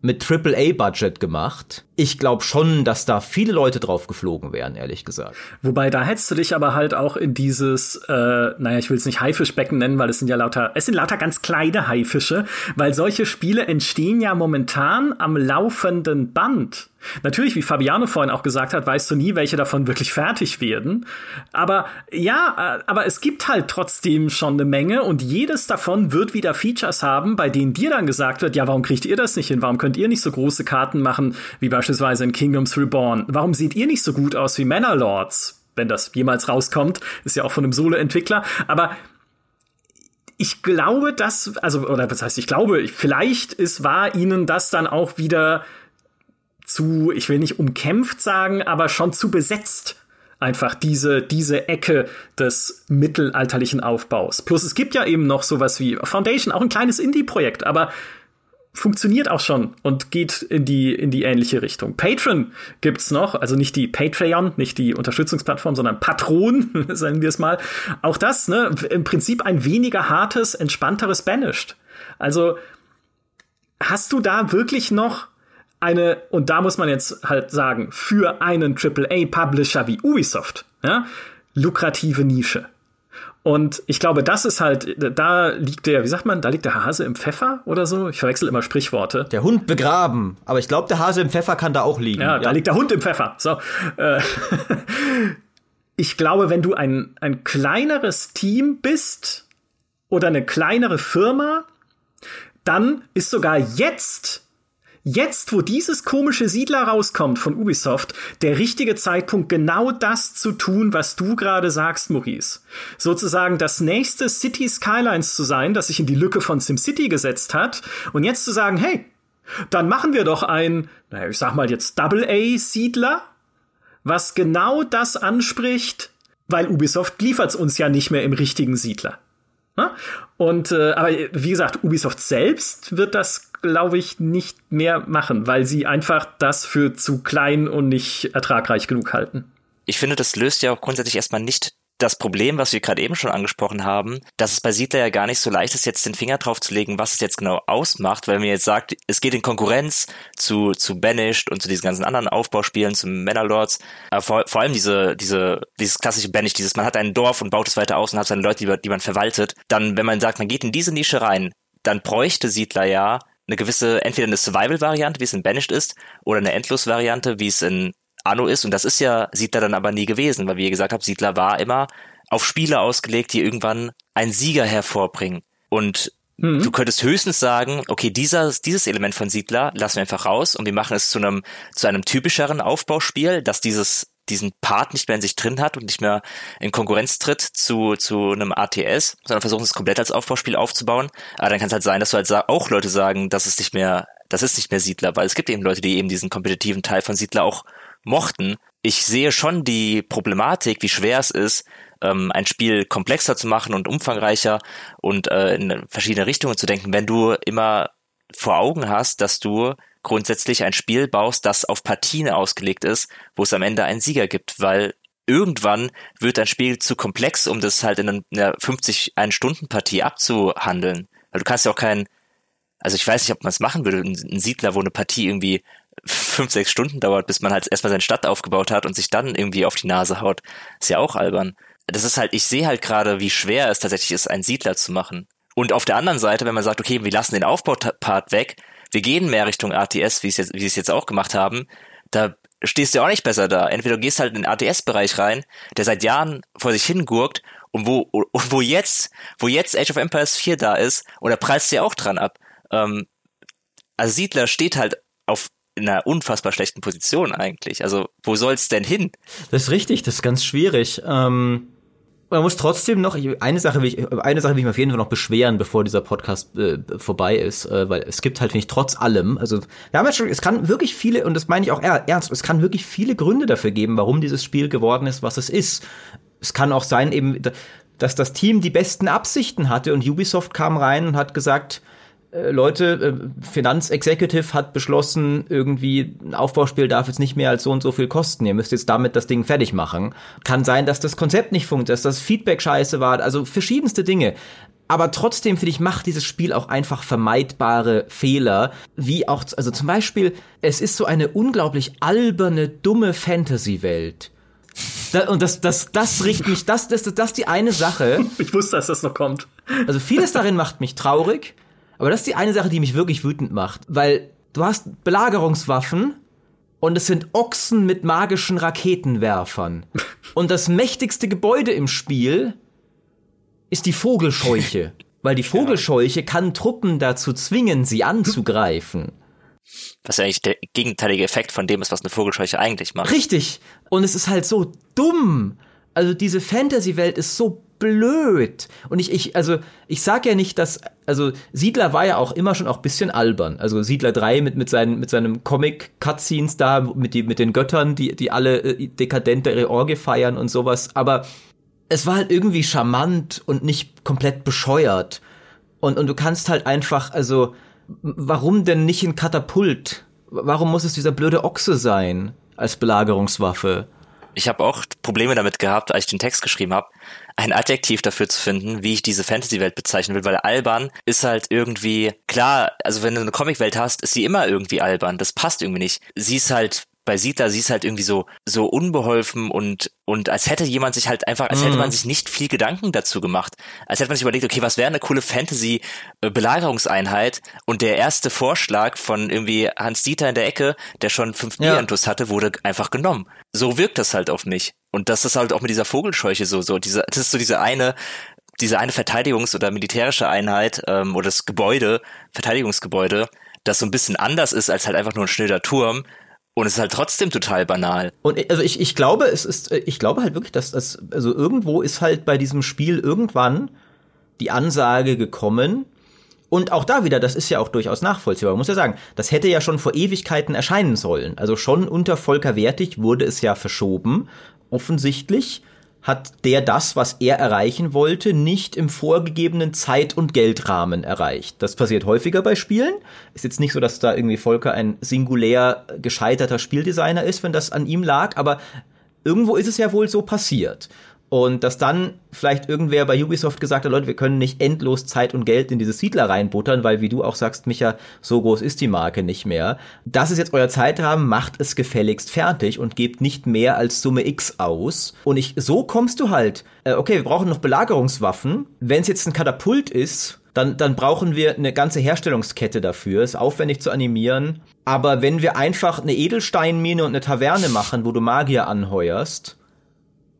mit AAA-Budget gemacht. Ich glaube schon, dass da viele Leute drauf geflogen wären, ehrlich gesagt. Wobei, da hättest du dich aber halt auch in dieses, äh, naja, ich will es nicht Haifischbecken nennen, weil es sind ja lauter, es sind lauter ganz kleine Haifische, weil solche Spiele entstehen ja momentan am laufenden Band. Natürlich, wie Fabiano vorhin auch gesagt hat, weißt du nie, welche davon wirklich fertig werden. Aber ja, äh, aber es gibt halt trotzdem schon eine Menge und jedes davon wird wieder Features haben, bei denen dir dann gesagt wird, ja, warum kriegt ihr das nicht hin? Warum könnt ihr nicht so große Karten machen, wie beispielsweise in Kingdoms Reborn? Warum seht ihr nicht so gut aus wie Manor Lords? Wenn das jemals rauskommt, ist ja auch von einem Solo-Entwickler. Aber ich glaube, dass, also, oder was heißt, ich glaube, vielleicht ist, war ihnen das dann auch wieder zu, ich will nicht umkämpft sagen, aber schon zu besetzt. Einfach diese, diese Ecke des mittelalterlichen Aufbaus. Plus es gibt ja eben noch sowas wie Foundation, auch ein kleines Indie-Projekt, aber funktioniert auch schon und geht in die, in die ähnliche Richtung. Patreon gibt's noch, also nicht die Patreon, nicht die Unterstützungsplattform, sondern Patron, sagen wir es mal. Auch das, ne, im Prinzip ein weniger hartes, entspannteres Banished. Also, hast du da wirklich noch eine, und da muss man jetzt halt sagen, für einen AAA-Publisher wie Ubisoft, ja, lukrative Nische. Und ich glaube, das ist halt, da liegt der, wie sagt man, da liegt der Hase im Pfeffer oder so. Ich verwechsel immer Sprichworte. Der Hund begraben. Aber ich glaube, der Hase im Pfeffer kann da auch liegen. Ja, ja. da liegt der Hund im Pfeffer. So. Äh, ich glaube, wenn du ein, ein kleineres Team bist oder eine kleinere Firma, dann ist sogar jetzt jetzt, wo dieses komische Siedler rauskommt von Ubisoft, der richtige Zeitpunkt, genau das zu tun, was du gerade sagst, Maurice. Sozusagen das nächste City Skylines zu sein, das sich in die Lücke von SimCity gesetzt hat, und jetzt zu sagen, hey, dann machen wir doch ein, naja, ich sag mal jetzt Double-A-Siedler, was genau das anspricht, weil Ubisoft liefert's uns ja nicht mehr im richtigen Siedler. Ne? Und äh, aber wie gesagt, Ubisoft selbst wird das, glaube ich, nicht mehr machen, weil sie einfach das für zu klein und nicht ertragreich genug halten. Ich finde, das löst ja auch grundsätzlich erstmal nicht das Problem, was wir gerade eben schon angesprochen haben, dass es bei Siedler ja gar nicht so leicht ist, jetzt den Finger drauf zu legen, was es jetzt genau ausmacht, weil man jetzt sagt, es geht in Konkurrenz zu, zu Banished und zu diesen ganzen anderen Aufbauspielen, zu Aber vor, vor allem diese, diese, dieses klassische Banished, dieses, man hat ein Dorf und baut es weiter aus und hat seine Leute, die, die man verwaltet. Dann, wenn man sagt, man geht in diese Nische rein, dann bräuchte Siedler ja eine gewisse, entweder eine Survival-Variante, wie es in Banished ist, oder eine Endlos-Variante, wie es in Anno ist. Und das ist ja Siedler dann aber nie gewesen, weil wie ihr gesagt habt, Siedler war immer auf Spiele ausgelegt, die irgendwann einen Sieger hervorbringen. Und mhm. du könntest höchstens sagen, okay, dieser, dieses Element von Siedler lassen wir einfach raus und wir machen es zu einem, zu einem typischeren Aufbauspiel, dass dieses diesen Part nicht mehr in sich drin hat und nicht mehr in Konkurrenz tritt zu, zu einem ATS, sondern versuchen es komplett als Aufbauspiel aufzubauen. Aber dann kann es halt sein, dass du halt auch Leute sagen, das ist nicht mehr, das ist nicht mehr Siedler, weil es gibt eben Leute, die eben diesen kompetitiven Teil von Siedler auch mochten. Ich sehe schon die Problematik, wie schwer es ist, ähm, ein Spiel komplexer zu machen und umfangreicher und äh, in verschiedene Richtungen zu denken, wenn du immer vor Augen hast, dass du grundsätzlich ein Spiel baust, das auf Partien ausgelegt ist, wo es am Ende einen Sieger gibt, weil irgendwann wird ein Spiel zu komplex, um das halt in einer 50 1 Stunden Partie abzuhandeln. Weil du kannst ja auch keinen also ich weiß nicht, ob man es machen würde, ein Siedler, wo eine Partie irgendwie fünf, sechs Stunden dauert, bis man halt erstmal seine Stadt aufgebaut hat und sich dann irgendwie auf die Nase haut. Ist ja auch albern. Das ist halt, ich sehe halt gerade, wie schwer es tatsächlich ist, einen Siedler zu machen. Und auf der anderen Seite, wenn man sagt, okay, wir lassen den Aufbaupart weg, wir gehen mehr Richtung ATS, wie sie es jetzt auch gemacht haben, da stehst du auch nicht besser da. Entweder du gehst halt in den ATS-Bereich rein, der seit Jahren vor sich hingurkt und wo, und wo jetzt, wo jetzt Age of Empires 4 da ist, da preist du ja auch dran ab. Ähm, also Siedler steht halt auf in einer unfassbar schlechten Position eigentlich. Also wo soll's denn hin? Das ist richtig, das ist ganz schwierig. Ähm, man muss trotzdem noch eine Sache will ich, eine Sache will ich mir auf jeden Fall noch beschweren, bevor dieser Podcast äh, vorbei ist, äh, weil es gibt halt finde ich trotz allem, also wir haben jetzt schon, es kann wirklich viele und das meine ich auch ernst, es kann wirklich viele Gründe dafür geben, warum dieses Spiel geworden ist, was es ist. Es kann auch sein eben, dass das Team die besten Absichten hatte und Ubisoft kam rein und hat gesagt, Leute, äh, Finanzexecutive hat beschlossen, irgendwie ein Aufbauspiel darf jetzt nicht mehr als so und so viel kosten. Ihr müsst jetzt damit das Ding fertig machen. Kann sein, dass das Konzept nicht funktioniert, dass das Feedback scheiße war, also verschiedenste Dinge. Aber trotzdem, finde ich, macht dieses Spiel auch einfach vermeidbare Fehler, wie auch, also zum Beispiel, es ist so eine unglaublich alberne, dumme Fantasy-Welt. Da, und das, das, das riecht mich, das, das, das, das die eine Sache. Ich wusste, dass das noch kommt. Also vieles darin macht mich traurig. Aber das ist die eine Sache, die mich wirklich wütend macht, weil du hast Belagerungswaffen und es sind Ochsen mit magischen Raketenwerfern. Und das mächtigste Gebäude im Spiel ist die Vogelscheuche, weil die Vogelscheuche kann Truppen dazu zwingen, sie anzugreifen. Was ja eigentlich der gegenteilige Effekt von dem ist, was eine Vogelscheuche eigentlich macht. Richtig. Und es ist halt so dumm. Also diese Fantasy-Welt ist so blöd. Und ich, ich, also, ich sag ja nicht, dass, also, Siedler war ja auch immer schon auch bisschen albern. Also, Siedler 3 mit, mit seinen, mit seinem Comic-Cutscenes da, mit die, mit den Göttern, die, die alle äh, dekadent ihre Orgie feiern und sowas. Aber es war halt irgendwie charmant und nicht komplett bescheuert. Und, und du kannst halt einfach, also, warum denn nicht ein Katapult? Warum muss es dieser blöde Ochse sein als Belagerungswaffe? Ich habe auch Probleme damit gehabt, als ich den Text geschrieben habe, ein Adjektiv dafür zu finden, wie ich diese Fantasy-Welt bezeichnen will, weil albern ist halt irgendwie, klar, also wenn du eine Comic-Welt hast, ist sie immer irgendwie albern. Das passt irgendwie nicht. Sie ist halt bei Sita, sie ist halt irgendwie so, so unbeholfen und, und als hätte jemand sich halt einfach, als hätte man mhm. sich nicht viel Gedanken dazu gemacht. Als hätte man sich überlegt, okay, was wäre eine coole Fantasy-Belagerungseinheit? Und der erste Vorschlag von irgendwie Hans Dieter in der Ecke, der schon fünf ja. hatte, wurde einfach genommen. So wirkt das halt auf mich. Und das ist halt auch mit dieser Vogelscheuche so, so diese, das ist so diese eine, diese eine Verteidigungs- oder militärische Einheit ähm, oder das Gebäude, Verteidigungsgebäude, das so ein bisschen anders ist als halt einfach nur ein schnöder Turm, und es ist halt trotzdem total banal. Und also ich, ich glaube, es ist, ich glaube halt wirklich, dass das, also irgendwo ist halt bei diesem Spiel irgendwann die Ansage gekommen. Und auch da wieder, das ist ja auch durchaus nachvollziehbar. Man muss ja sagen, das hätte ja schon vor Ewigkeiten erscheinen sollen. Also schon unter Volker Wertig wurde es ja verschoben. Offensichtlich hat der das, was er erreichen wollte, nicht im vorgegebenen Zeit- und Geldrahmen erreicht. Das passiert häufiger bei Spielen. Ist jetzt nicht so, dass da irgendwie Volker ein singulär gescheiterter Spieldesigner ist, wenn das an ihm lag, aber irgendwo ist es ja wohl so passiert. Und dass dann vielleicht irgendwer bei Ubisoft gesagt hat, Leute, wir können nicht endlos Zeit und Geld in diese Siedler reinbuttern, weil wie du auch sagst, Micha, so groß ist die Marke nicht mehr. Das ist jetzt euer Zeitrahmen, macht es gefälligst fertig und gebt nicht mehr als Summe X aus. Und ich, so kommst du halt, äh, okay, wir brauchen noch Belagerungswaffen. Wenn es jetzt ein Katapult ist, dann, dann brauchen wir eine ganze Herstellungskette dafür. Ist aufwendig zu animieren. Aber wenn wir einfach eine Edelsteinmine und eine Taverne machen, wo du Magier anheuerst,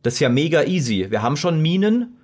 das ist ja mega easy. Wir haben schon Minen.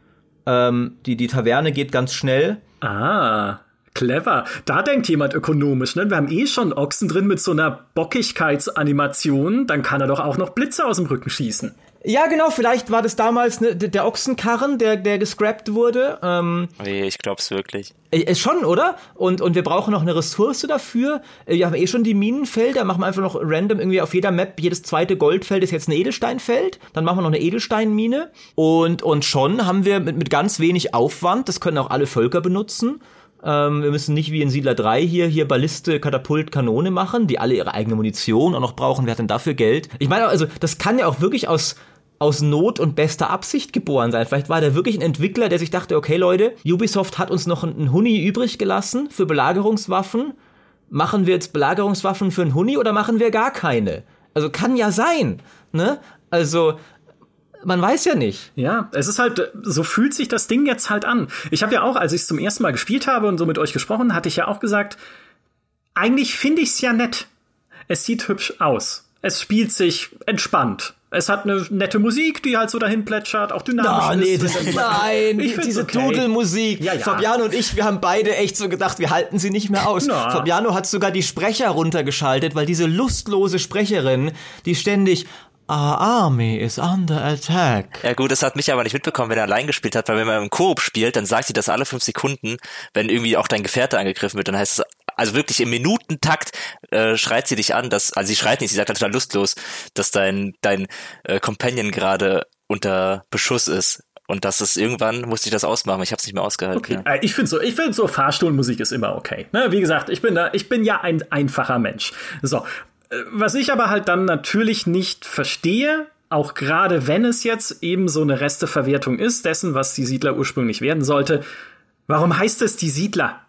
Ähm, die, die Taverne geht ganz schnell. Ah, clever. Da denkt jemand ökonomisch, ne? Wir haben eh schon Ochsen drin mit so einer Bockigkeitsanimation. Dann kann er doch auch noch Blitze aus dem Rücken schießen. Ja, genau, vielleicht war das damals ne, der Ochsenkarren, der, der gescrapped wurde. Ähm, nee, ich glaub's wirklich. Äh, ist schon, oder? Und, und wir brauchen noch eine Ressource dafür. Äh, wir haben eh schon die Minenfelder, machen wir einfach noch random irgendwie auf jeder Map, jedes zweite Goldfeld ist jetzt ein Edelsteinfeld. Dann machen wir noch eine Edelsteinmine. Und, und schon haben wir mit, mit ganz wenig Aufwand, das können auch alle Völker benutzen, ähm, wir müssen nicht wie in Siedler 3 hier, hier Balliste, Katapult, Kanone machen, die alle ihre eigene Munition auch noch brauchen. Wer hat denn dafür Geld? Ich meine, also, das kann ja auch wirklich aus, aus Not und bester Absicht geboren sein. Vielleicht war der wirklich ein Entwickler, der sich dachte, okay Leute, Ubisoft hat uns noch einen Huni übrig gelassen für Belagerungswaffen. Machen wir jetzt Belagerungswaffen für einen Huni oder machen wir gar keine? Also kann ja sein, ne? Also man weiß ja nicht. Ja, es ist halt, so fühlt sich das Ding jetzt halt an. Ich habe ja auch, als ich es zum ersten Mal gespielt habe und so mit euch gesprochen, hatte ich ja auch gesagt, eigentlich finde ich es ja nett. Es sieht hübsch aus. Es spielt sich entspannt. Es hat eine nette Musik, die halt so dahin plätschert, auch dynamisch no, nee, ist. Das, nein, ich diese okay. Dudelmusik. Ja, ja. Fabiano und ich, wir haben beide echt so gedacht, wir halten sie nicht mehr aus. No. Fabiano hat sogar die Sprecher runtergeschaltet, weil diese lustlose Sprecherin, die ständig Our army is under attack. Ja gut, das hat mich aber nicht mitbekommen, wenn er allein gespielt hat, weil wenn man im Koop spielt, dann sagt sie das alle fünf Sekunden, wenn irgendwie auch dein Gefährte angegriffen wird, dann heißt es, also wirklich im Minutentakt äh, schreit sie dich an, dass, also sie schreit nicht, sie sagt total lustlos, dass dein, dein äh, Companion gerade unter Beschuss ist. Und das ist irgendwann musste ich das ausmachen, ich habe es nicht mehr ausgehalten. Okay. Ja. Äh, ich finde so, ich finde so Fahrstuhlmusik ist immer okay. Ne? Wie gesagt, ich bin da, ich bin ja ein einfacher Mensch. So, äh, was ich aber halt dann natürlich nicht verstehe, auch gerade wenn es jetzt eben so eine Resteverwertung ist, dessen, was die Siedler ursprünglich werden sollte, warum heißt es die Siedler?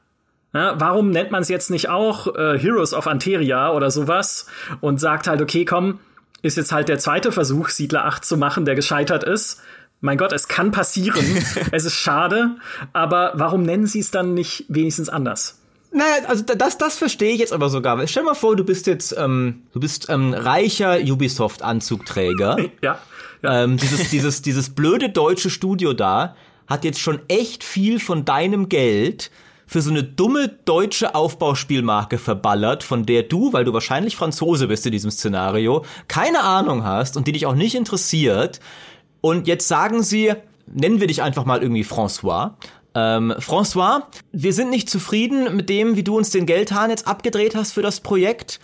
Ja, warum nennt man es jetzt nicht auch äh, Heroes of Anteria oder sowas und sagt halt, okay, komm, ist jetzt halt der zweite Versuch, Siedler 8 zu machen, der gescheitert ist. Mein Gott, es kann passieren. es ist schade, aber warum nennen sie es dann nicht wenigstens anders? Naja, also das, das verstehe ich jetzt aber sogar. Stell mal vor, du bist jetzt, ähm, du bist ähm, reicher Ubisoft-Anzugträger. ja. ja. Ähm, dieses, dieses, dieses blöde deutsche Studio da hat jetzt schon echt viel von deinem Geld für so eine dumme deutsche Aufbauspielmarke verballert, von der du, weil du wahrscheinlich Franzose bist in diesem Szenario, keine Ahnung hast und die dich auch nicht interessiert. Und jetzt sagen sie, nennen wir dich einfach mal irgendwie François. Ähm, François, wir sind nicht zufrieden mit dem, wie du uns den Geldhahn jetzt abgedreht hast für das Projekt.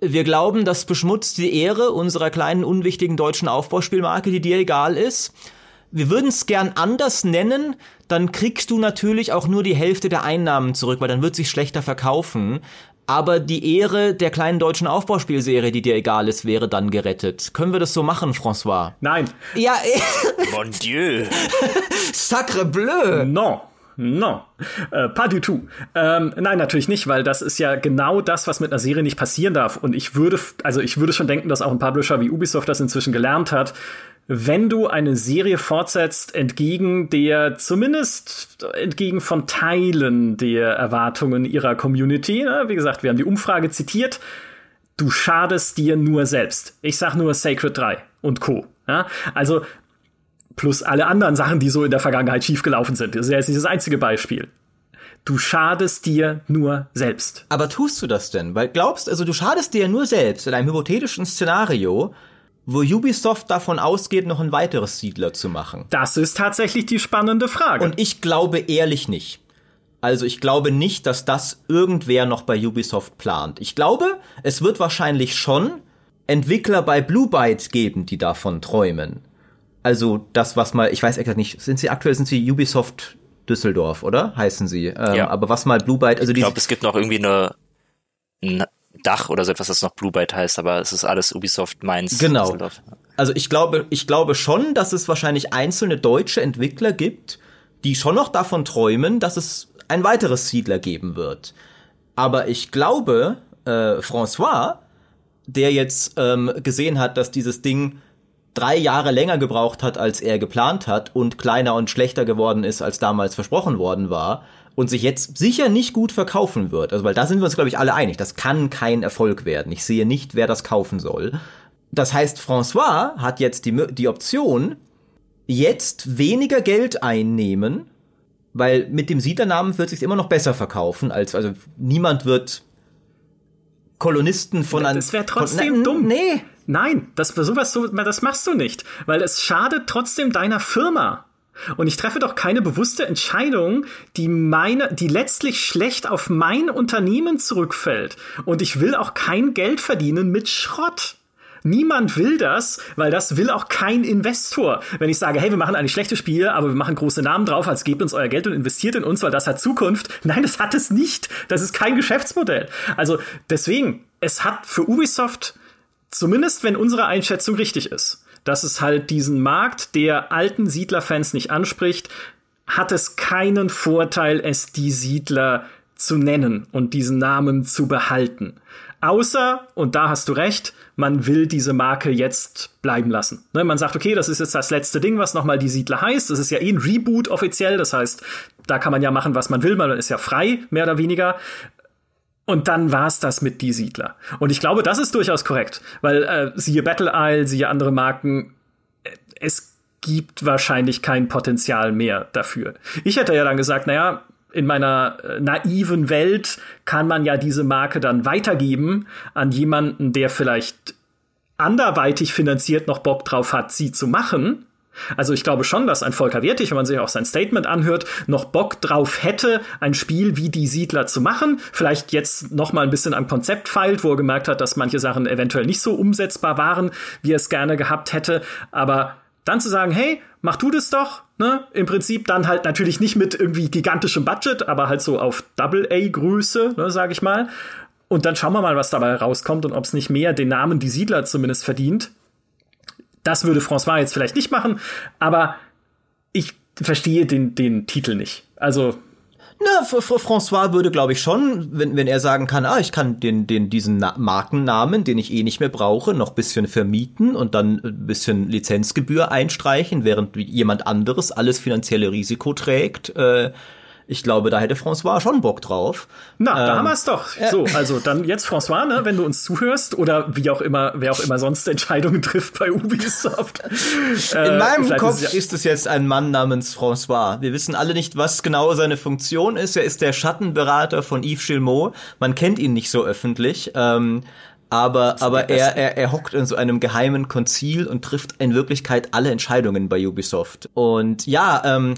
Wir glauben, das beschmutzt die Ehre unserer kleinen, unwichtigen deutschen Aufbauspielmarke, die dir egal ist. Wir würden es gern anders nennen, dann kriegst du natürlich auch nur die Hälfte der Einnahmen zurück, weil dann wird sich schlechter verkaufen. Aber die Ehre der kleinen deutschen Aufbauspielserie, die dir egal ist, wäre dann gerettet. Können wir das so machen, François? Nein. Ja, Mon Dieu. sacre bleu. Non. Non, äh, pas du tout. Ähm, nein, natürlich nicht, weil das ist ja genau das, was mit einer Serie nicht passieren darf. Und ich würde, also ich würde schon denken, dass auch ein Publisher wie Ubisoft das inzwischen gelernt hat. Wenn du eine Serie fortsetzt, entgegen der, zumindest entgegen von Teilen der Erwartungen ihrer Community, ne? wie gesagt, wir haben die Umfrage zitiert, du schadest dir nur selbst. Ich sag nur Sacred 3 und Co. Ja? Also plus alle anderen Sachen, die so in der Vergangenheit schiefgelaufen sind. Das ist ja jetzt dieses einzige Beispiel. Du schadest dir nur selbst. Aber tust du das denn? Weil glaubst, also du schadest dir nur selbst in einem hypothetischen Szenario, wo Ubisoft davon ausgeht, noch ein weiteres Siedler zu machen. Das ist tatsächlich die spannende Frage. Und ich glaube ehrlich nicht. Also ich glaube nicht, dass das irgendwer noch bei Ubisoft plant. Ich glaube, es wird wahrscheinlich schon Entwickler bei Blue Byte geben, die davon träumen. Also das, was mal, ich weiß exakt nicht, sind sie aktuell, sind sie Ubisoft Düsseldorf, oder? Heißen sie. Ähm, Ja. Aber was mal Blue Byte, also Ich die, glaube, es gibt noch irgendwie eine, ein Dach oder so etwas, das noch Blue Byte heißt, aber es ist alles Ubisoft Mainz. Genau. Düsseldorf. Also ich glaube, ich glaube schon, dass es wahrscheinlich einzelne deutsche Entwickler gibt, die schon noch davon träumen, dass es ein weiteres Siedler geben wird. Aber ich glaube, äh, François, der jetzt ähm, gesehen hat, dass dieses Ding drei Jahre länger gebraucht hat, als er geplant hat und kleiner und schlechter geworden ist, als damals versprochen worden war und sich jetzt sicher nicht gut verkaufen wird. Also weil da sind wir uns, glaube ich, alle einig. Das kann kein Erfolg werden. Ich sehe nicht, wer das kaufen soll. Das heißt, François hat jetzt die, die Option, jetzt weniger Geld einnehmen, weil mit dem Siedlernamen wird sich immer noch besser verkaufen, als, also niemand wird Kolonisten von einem. Das wär von- trotzdem Na, dumm. Nee. Nein, das, sowas, so, das machst du nicht, weil es schadet trotzdem deiner Firma. Und ich treffe doch keine bewusste Entscheidung, die meine, die letztlich schlecht auf mein Unternehmen zurückfällt. Und ich will auch kein Geld verdienen mit Schrott. Niemand will das, weil das will auch kein Investor. Wenn ich sage, hey, wir machen eigentlich schlechte Spiele, aber wir machen große Namen drauf, als gebt uns euer Geld und investiert in uns, weil das hat Zukunft. Nein, das hat es nicht. Das ist kein Geschäftsmodell. Also deswegen, es hat für Ubisoft Zumindest wenn unsere Einschätzung richtig ist, dass es halt diesen Markt der alten Siedlerfans nicht anspricht, hat es keinen Vorteil, es die Siedler zu nennen und diesen Namen zu behalten. Außer, und da hast du recht, man will diese Marke jetzt bleiben lassen. Ne, man sagt, okay, das ist jetzt das letzte Ding, was nochmal die Siedler heißt. Das ist ja eh ein Reboot offiziell. Das heißt, da kann man ja machen, was man will. Man ist ja frei, mehr oder weniger. Und dann war's das mit die Siedler. Und ich glaube, das ist durchaus korrekt, weil äh, siehe Battle Isle, siehe andere Marken, äh, es gibt wahrscheinlich kein Potenzial mehr dafür. Ich hätte ja dann gesagt, naja, in meiner äh, naiven Welt kann man ja diese Marke dann weitergeben an jemanden, der vielleicht anderweitig finanziert noch Bock drauf hat, sie zu machen. Also ich glaube schon, dass ein Volker Wertig, wenn man sich auch sein Statement anhört, noch Bock drauf hätte, ein Spiel wie die Siedler zu machen. Vielleicht jetzt noch mal ein bisschen am Konzept feilt, wo er gemerkt hat, dass manche Sachen eventuell nicht so umsetzbar waren, wie er es gerne gehabt hätte. Aber dann zu sagen, hey, mach du das doch, ne? Im Prinzip dann halt natürlich nicht mit irgendwie gigantischem Budget, aber halt so auf Double-A-Größe, ne, sag ich mal. Und dann schauen wir mal, was dabei rauskommt und ob es nicht mehr den Namen die Siedler zumindest verdient. Das würde François jetzt vielleicht nicht machen, aber ich verstehe den, den Titel nicht. Also, Na, François würde, glaube ich, schon, wenn, wenn er sagen kann, ah, ich kann den, den, diesen Na Markennamen, den ich eh nicht mehr brauche, noch bisschen vermieten und dann ein bisschen Lizenzgebühr einstreichen, während jemand anderes alles finanzielle Risiko trägt. Äh, ich glaube, da hätte François schon Bock drauf. na, da Ähm, haben wir es doch. So, also dann jetzt François, ne, wenn du uns zuhörst oder wie auch immer, wer auch immer sonst Entscheidungen trifft bei Ubisoft. Äh, In meinem Kopf ist es ja- ist es jetzt ein Mann namens François. Wir wissen alle nicht, was genau seine Funktion ist. Er ist der Schattenberater von Yves Gilmot. Man kennt ihn nicht so öffentlich. Ähm, aber, aber er, er, er hockt in so einem geheimen Konzil und trifft in Wirklichkeit alle Entscheidungen bei Ubisoft. Und ja, ähm,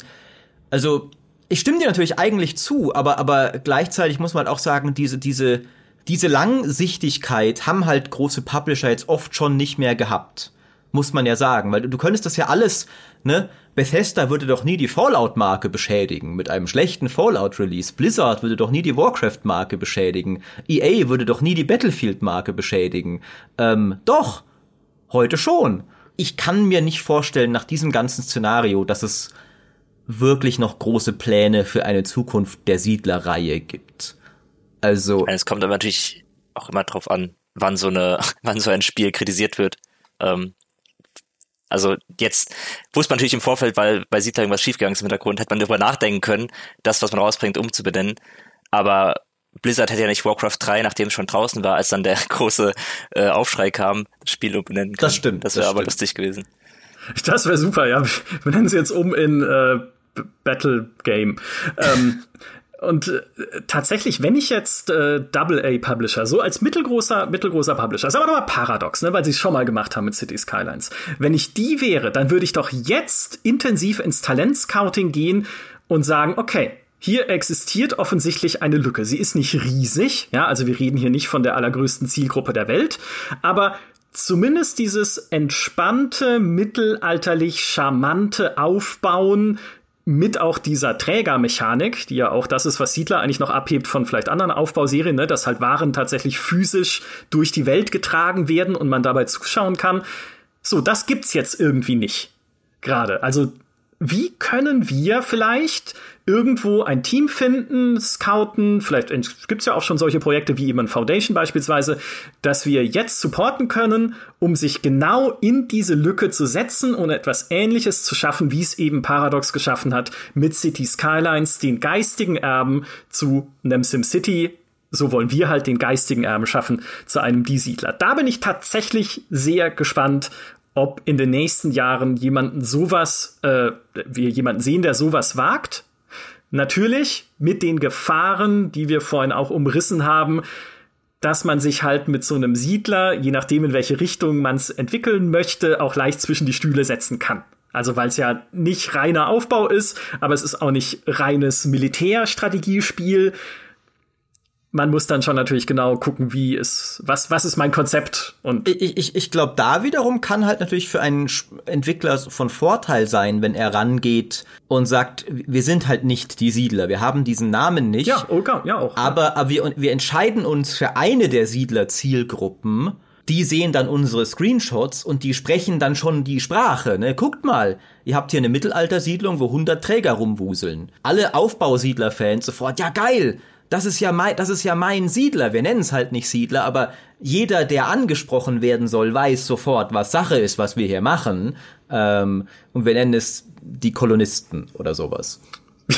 also ich stimme dir natürlich eigentlich zu, aber, aber gleichzeitig muss man halt auch sagen, diese, diese, diese Langsichtigkeit haben halt große Publisher jetzt oft schon nicht mehr gehabt. Muss man ja sagen, weil du könntest das ja alles, ne? Bethesda würde doch nie die Fallout-Marke beschädigen mit einem schlechten Fallout-Release. Blizzard würde doch nie die Warcraft-Marke beschädigen. EA würde doch nie die Battlefield-Marke beschädigen. Ähm, doch. Heute schon. Ich kann mir nicht vorstellen, nach diesem ganzen Szenario, dass es wirklich noch große Pläne für eine Zukunft der Siedlerreihe gibt. Also. Es kommt aber natürlich auch immer drauf an, wann so eine, wann so ein Spiel kritisiert wird. Ähm, also jetzt wusste man natürlich im Vorfeld, weil bei Siedler irgendwas schiefgegangen ist im Hintergrund, hätte man darüber nachdenken können, das, was man rausbringt, umzubenennen. Aber Blizzard hätte ja nicht Warcraft 3, nachdem es schon draußen war, als dann der große äh, Aufschrei kam, das Spiel umbenennen können. Das stimmt. Das wäre aber lustig gewesen. Das wäre super, ja. Wir nennen es jetzt um in äh, Battle Game. ähm, und äh, tatsächlich, wenn ich jetzt äh, Double A Publisher, so als mittelgroßer, mittelgroßer Publisher, ist aber nochmal paradox, ne, weil sie es schon mal gemacht haben mit City Skylines. Wenn ich die wäre, dann würde ich doch jetzt intensiv ins Talentscouting gehen und sagen, okay, hier existiert offensichtlich eine Lücke. Sie ist nicht riesig, ja, also wir reden hier nicht von der allergrößten Zielgruppe der Welt, aber zumindest dieses entspannte, mittelalterlich charmante Aufbauen mit auch dieser Trägermechanik, die ja auch das ist, was Siedler eigentlich noch abhebt von vielleicht anderen Aufbauserien, ne, dass halt Waren tatsächlich physisch durch die Welt getragen werden und man dabei zuschauen kann. So, das gibt's jetzt irgendwie nicht. Gerade. Also wie können wir vielleicht irgendwo ein Team finden, scouten, vielleicht gibt's ja auch schon solche Projekte wie eben Foundation beispielsweise, dass wir jetzt supporten können, um sich genau in diese Lücke zu setzen und etwas Ähnliches zu schaffen, wie es eben Paradox geschaffen hat mit City Skylines, den geistigen Erben zu einem SimCity, so wollen wir halt den geistigen Erben schaffen zu einem Die-Siedler. Da bin ich tatsächlich sehr gespannt, ob in den nächsten Jahren jemanden sowas, äh, wir jemanden sehen, der sowas wagt. Natürlich mit den Gefahren, die wir vorhin auch umrissen haben, dass man sich halt mit so einem Siedler, je nachdem in welche Richtung man es entwickeln möchte, auch leicht zwischen die Stühle setzen kann. Also weil es ja nicht reiner Aufbau ist, aber es ist auch nicht reines Militärstrategiespiel, man muss dann schon natürlich genau gucken, wie ist, was, was ist mein Konzept und. Ich, ich, ich glaube, da wiederum kann halt natürlich für einen Entwickler von Vorteil sein, wenn er rangeht und sagt, wir sind halt nicht die Siedler, wir haben diesen Namen nicht. Ja, okay, ja auch. Aber, aber wir, wir entscheiden uns für eine der Siedler-Zielgruppen. Die sehen dann unsere Screenshots und die sprechen dann schon die Sprache. Ne? Guckt mal, ihr habt hier eine Mittelaltersiedlung, wo 100 Träger rumwuseln. Alle Aufbausiedler-Fans sofort, ja geil, das ist ja mein, das ist ja mein Siedler. Wir nennen es halt nicht Siedler, aber jeder, der angesprochen werden soll, weiß sofort, was Sache ist, was wir hier machen. Ähm, und wir nennen es die Kolonisten oder sowas.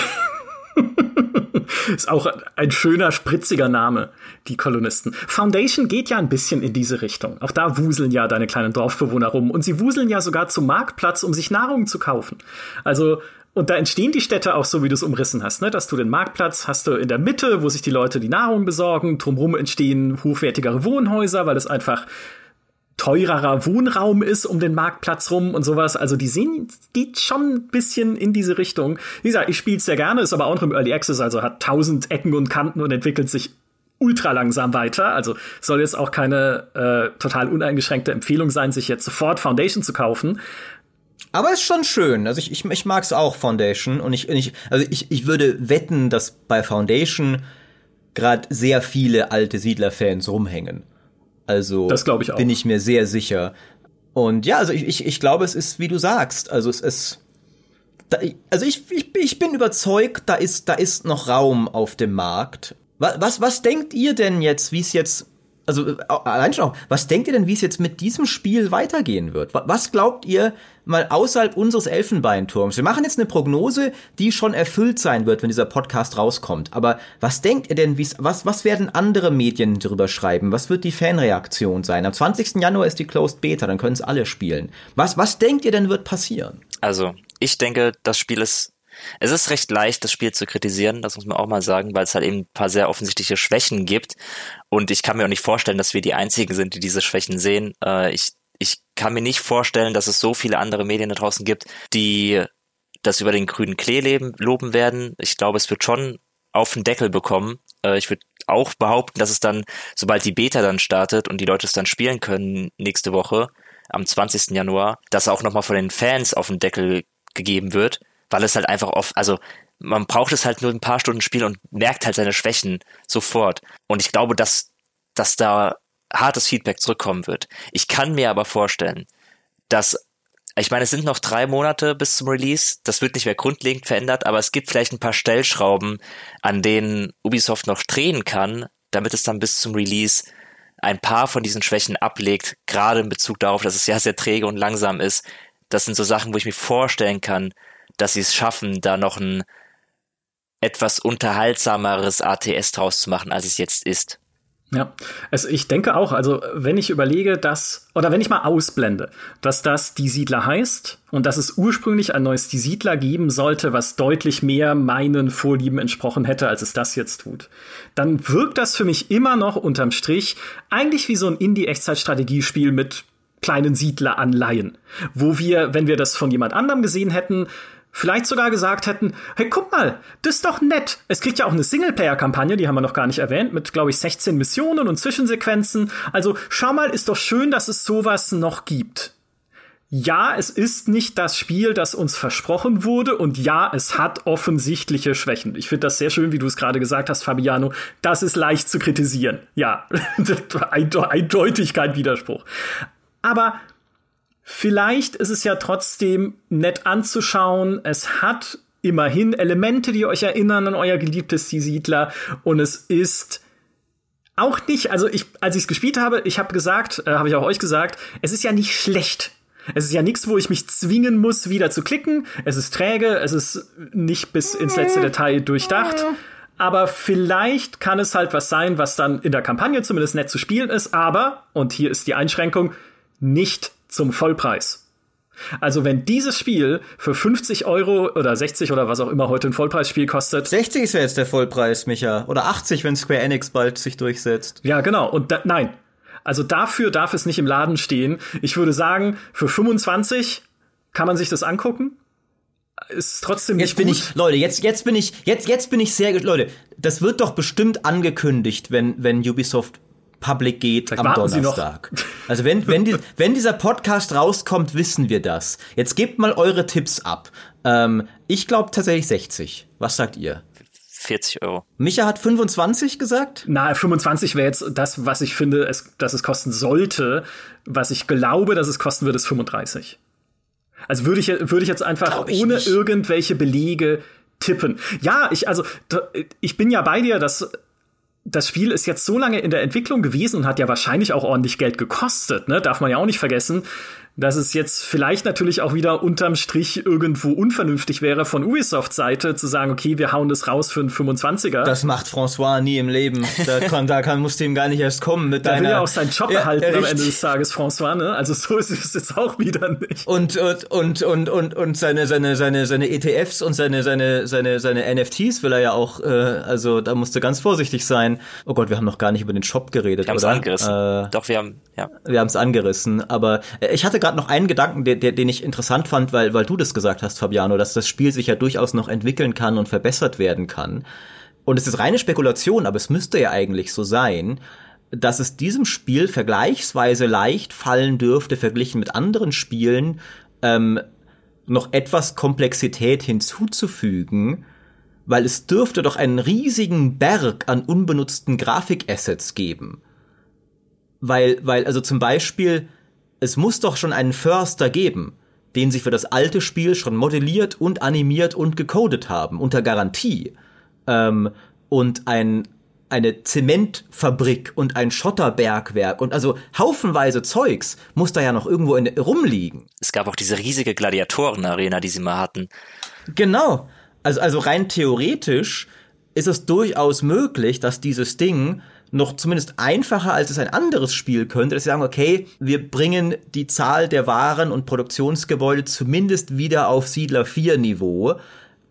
ist auch ein schöner, spritziger Name, die Kolonisten. Foundation geht ja ein bisschen in diese Richtung. Auch da wuseln ja deine kleinen Dorfbewohner rum. Und sie wuseln ja sogar zum Marktplatz, um sich Nahrung zu kaufen. Also und da entstehen die Städte auch so, wie du es umrissen hast, ne? Dass du den Marktplatz hast du in der Mitte, wo sich die Leute die Nahrung besorgen. Drumherum entstehen hochwertigere Wohnhäuser, weil es einfach teurerer Wohnraum ist um den Marktplatz rum und sowas. Also die sehen, geht schon ein bisschen in diese Richtung. Wie gesagt, ich spiele es sehr gerne, ist aber auch noch im Early Access, also hat tausend Ecken und Kanten und entwickelt sich ultra langsam weiter. Also soll jetzt auch keine äh, total uneingeschränkte Empfehlung sein, sich jetzt sofort Foundation zu kaufen. Aber ist schon schön. Also ich, ich, ich mag es auch, Foundation. Und ich, ich, also ich, ich würde wetten, dass bei Foundation gerade sehr viele alte Siedler-Fans rumhängen. Also das ich auch. bin ich mir sehr sicher. Und ja, also ich, ich, ich glaube, es ist, wie du sagst, also es ist. Da, also ich, ich, ich bin überzeugt, da ist, da ist noch Raum auf dem Markt. Was, was, was denkt ihr denn jetzt, wie es jetzt also äh, allein schon auch, was denkt ihr denn, wie es jetzt mit diesem Spiel weitergehen wird? Was glaubt ihr mal außerhalb unseres Elfenbeinturms? Wir machen jetzt eine Prognose, die schon erfüllt sein wird, wenn dieser Podcast rauskommt. Aber was denkt ihr denn, wie's, was, was werden andere Medien darüber schreiben? Was wird die Fanreaktion sein? Am 20. Januar ist die Closed Beta, dann können es alle spielen. Was, was denkt ihr denn wird passieren? Also, ich denke, das Spiel ist Es ist recht leicht, das Spiel zu kritisieren, das muss man auch mal sagen, weil es halt eben ein paar sehr offensichtliche Schwächen gibt. Und ich kann mir auch nicht vorstellen, dass wir die Einzigen sind, die diese Schwächen sehen. Äh, ich, ich kann mir nicht vorstellen, dass es so viele andere Medien da draußen gibt, die das über den grünen Klee leben, loben werden. Ich glaube, es wird schon auf den Deckel bekommen. Äh, ich würde auch behaupten, dass es dann, sobald die Beta dann startet und die Leute es dann spielen können nächste Woche, am 20. Januar, dass auch nochmal von den Fans auf den Deckel gegeben wird, weil es halt einfach oft, also man braucht es halt nur ein paar Stunden Spiel und merkt halt seine Schwächen sofort. Und ich glaube, dass, dass da hartes Feedback zurückkommen wird. Ich kann mir aber vorstellen, dass ich meine, es sind noch drei Monate bis zum Release. Das wird nicht mehr grundlegend verändert, aber es gibt vielleicht ein paar Stellschrauben, an denen Ubisoft noch drehen kann, damit es dann bis zum Release ein paar von diesen Schwächen ablegt, gerade in Bezug darauf, dass es ja sehr träge und langsam ist. Das sind so Sachen, wo ich mir vorstellen kann, dass sie es schaffen, da noch ein etwas unterhaltsameres ATS draus zu machen, als es jetzt ist. Ja, also ich denke auch, also wenn ich überlege, dass, oder wenn ich mal ausblende, dass das Die Siedler heißt und dass es ursprünglich ein neues Die Siedler geben sollte, was deutlich mehr meinen Vorlieben entsprochen hätte, als es das jetzt tut, dann wirkt das für mich immer noch unterm Strich eigentlich wie so ein Indie-Echtzeitstrategiespiel mit kleinen Siedler-Anleihen, wo wir, wenn wir das von jemand anderem gesehen hätten, vielleicht sogar gesagt hätten, hey, guck mal, das ist doch nett. Es kriegt ja auch eine Singleplayer-Kampagne, die haben wir noch gar nicht erwähnt, mit, glaube ich, 16 Missionen und Zwischensequenzen. Also schau mal, ist doch schön, dass es sowas noch gibt. Ja, es ist nicht das Spiel, das uns versprochen wurde und ja, es hat offensichtliche Schwächen. Ich finde das sehr schön, wie du es gerade gesagt hast, Fabiano. Das ist leicht zu kritisieren. Ja, Eindeutigkeit, Widerspruch. Aber Vielleicht ist es ja trotzdem nett anzuschauen. Es hat immerhin Elemente, die euch erinnern an euer geliebtes Die Siedler. Und es ist auch nicht, also ich, als ich es gespielt habe, ich habe gesagt, äh, habe ich auch euch gesagt, es ist ja nicht schlecht. Es ist ja nichts, wo ich mich zwingen muss, wieder zu klicken. Es ist träge, es ist nicht bis ins letzte Detail durchdacht. Aber vielleicht kann es halt was sein, was dann in der Kampagne zumindest nett zu spielen ist. Aber, und hier ist die Einschränkung, nicht zum Vollpreis. Also wenn dieses Spiel für 50 Euro oder 60 oder was auch immer heute ein Vollpreisspiel kostet. 60 ist ja jetzt der Vollpreis, Micha. Oder 80, wenn Square Enix bald sich durchsetzt. Ja, genau. Und da, nein. Also dafür darf es nicht im Laden stehen. Ich würde sagen, für 25 kann man sich das angucken. Ist trotzdem nicht jetzt bin gut. ich, Leute, jetzt, jetzt bin ich, jetzt, jetzt bin ich sehr, Leute, das wird doch bestimmt angekündigt, wenn, wenn Ubisoft Public geht Vielleicht am Donnerstag. Also wenn, wenn, die, wenn dieser Podcast rauskommt, wissen wir das. Jetzt gebt mal eure Tipps ab. Ähm, ich glaube tatsächlich 60. Was sagt ihr? 40 Euro. Micha hat 25 gesagt? Na, 25 wäre jetzt das, was ich finde, es, dass es kosten sollte. Was ich glaube, dass es kosten wird, ist 35. Also würde ich, würde ich jetzt einfach ich ohne nicht. irgendwelche Belege tippen. Ja, ich, also, ich bin ja bei dir, dass das Spiel ist jetzt so lange in der Entwicklung gewesen und hat ja wahrscheinlich auch ordentlich Geld gekostet, ne? Darf man ja auch nicht vergessen, dass es jetzt vielleicht natürlich auch wieder unterm Strich irgendwo unvernünftig wäre von Ubisofts Seite zu sagen, okay, wir hauen das raus für einen 25er. Das macht François nie im Leben. Da kann, da kann, musste ihm gar nicht erst kommen mit der deiner. will ja auch seinen Job Ja, erhalten am richtig. Ende des Tages, François, ne? Also so ist es jetzt auch wieder nicht. Und, und, und, und, und, und seine, seine, seine, seine ETFs und seine, seine, seine, seine NFTs will er ja auch, äh, also da musste ganz vorsichtig sein. Oh Gott, wir haben noch gar nicht über den Shop geredet, Wir haben es angerissen. Äh, Doch, wir haben, ja. wir haben es angerissen, aber äh, ich hatte gerade noch einen Gedanken, der, der, den ich interessant fand, weil, weil du das gesagt hast, Fabiano, dass das Spiel sich ja durchaus noch entwickeln kann und verbessert werden kann. Und es ist reine Spekulation, aber es müsste ja eigentlich so sein, dass es diesem Spiel vergleichsweise leicht fallen dürfte, verglichen mit anderen Spielen, ähm, noch etwas Komplexität hinzuzufügen, weil es dürfte doch einen riesigen Berg an unbenutzten Grafikassets geben. Weil, weil, also zum Beispiel, es muss doch schon einen Förster geben, den sie für das alte Spiel schon modelliert und animiert und gecodet haben, unter Garantie. Ähm, und ein, eine Zementfabrik und ein Schotterbergwerk und also haufenweise Zeugs muss da ja noch irgendwo in, rumliegen. Es gab auch diese riesige Gladiatoren-Arena, die sie mal hatten. Genau. Also, also rein theoretisch ist es durchaus möglich, dass dieses Ding noch zumindest einfacher als es ein anderes Spiel könnte, dass sie sagen, okay, wir bringen die Zahl der Waren und Produktionsgebäude zumindest wieder auf Siedler 4 Niveau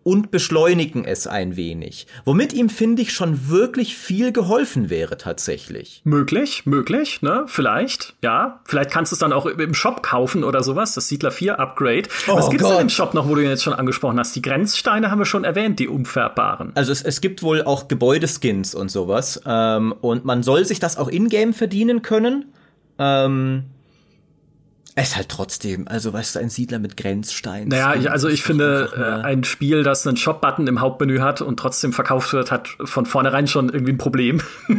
und beschleunigen es ein wenig. Womit ihm, finde ich, schon wirklich viel geholfen wäre tatsächlich. Möglich, möglich, ne? Vielleicht, ja. Vielleicht kannst du es dann auch im Shop kaufen oder sowas, das Siedler 4 Upgrade. Oh Was gibt's Gott. denn im Shop noch, wo du ihn jetzt schon angesprochen hast? Die Grenzsteine haben wir schon erwähnt, die umfärbaren. Also es, es gibt wohl auch Gebäudeskins und sowas. Ähm, und man soll sich das auch in-game verdienen können. Ähm, es ist halt trotzdem, also weißt du, ein Siedler mit Grenzsteinen. Naja, ich, also ich finde, äh, ein Spiel, das einen Shop-Button im Hauptmenü hat und trotzdem verkauft wird, hat von vornherein schon irgendwie ein Problem.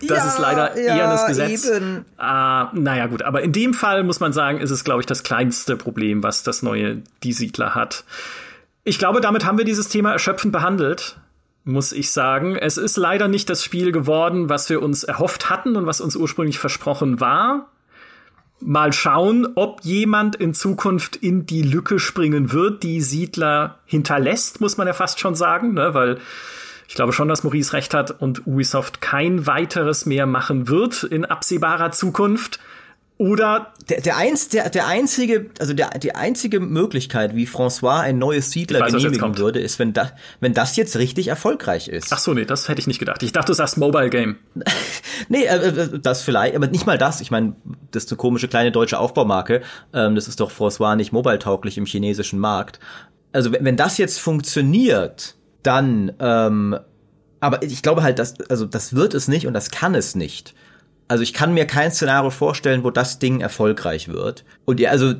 das ja, ist leider ja, eher das Gesetz. Eben. Ah, naja, gut, aber in dem Fall muss man sagen, ist es, glaube ich, das kleinste Problem, was das neue Die Siedler hat. Ich glaube, damit haben wir dieses Thema erschöpfend behandelt muss ich sagen. Es ist leider nicht das Spiel geworden, was wir uns erhofft hatten und was uns ursprünglich versprochen war mal schauen, ob jemand in Zukunft in die Lücke springen wird, die Siedler hinterlässt, muss man ja fast schon sagen, ne? weil ich glaube schon, dass Maurice recht hat und Ubisoft kein weiteres mehr machen wird in absehbarer Zukunft. Oder der, der, eins, der, der einzige, also der, die einzige Möglichkeit, wie François ein neues Siedler weiß, genehmigen würde, ist, wenn das, wenn das jetzt richtig erfolgreich ist. Ach so, nee, das hätte ich nicht gedacht. Ich dachte, du sagst Mobile Game. nee, äh, äh, das vielleicht, aber nicht mal das. Ich meine, das ist eine komische kleine deutsche Aufbaumarke. Ähm, das ist doch François nicht mobile-tauglich im chinesischen Markt. Also wenn, wenn das jetzt funktioniert, dann, ähm, aber ich glaube halt, dass, also das wird es nicht und das kann es nicht. Also ich kann mir kein Szenario vorstellen, wo das Ding erfolgreich wird. Und ja, also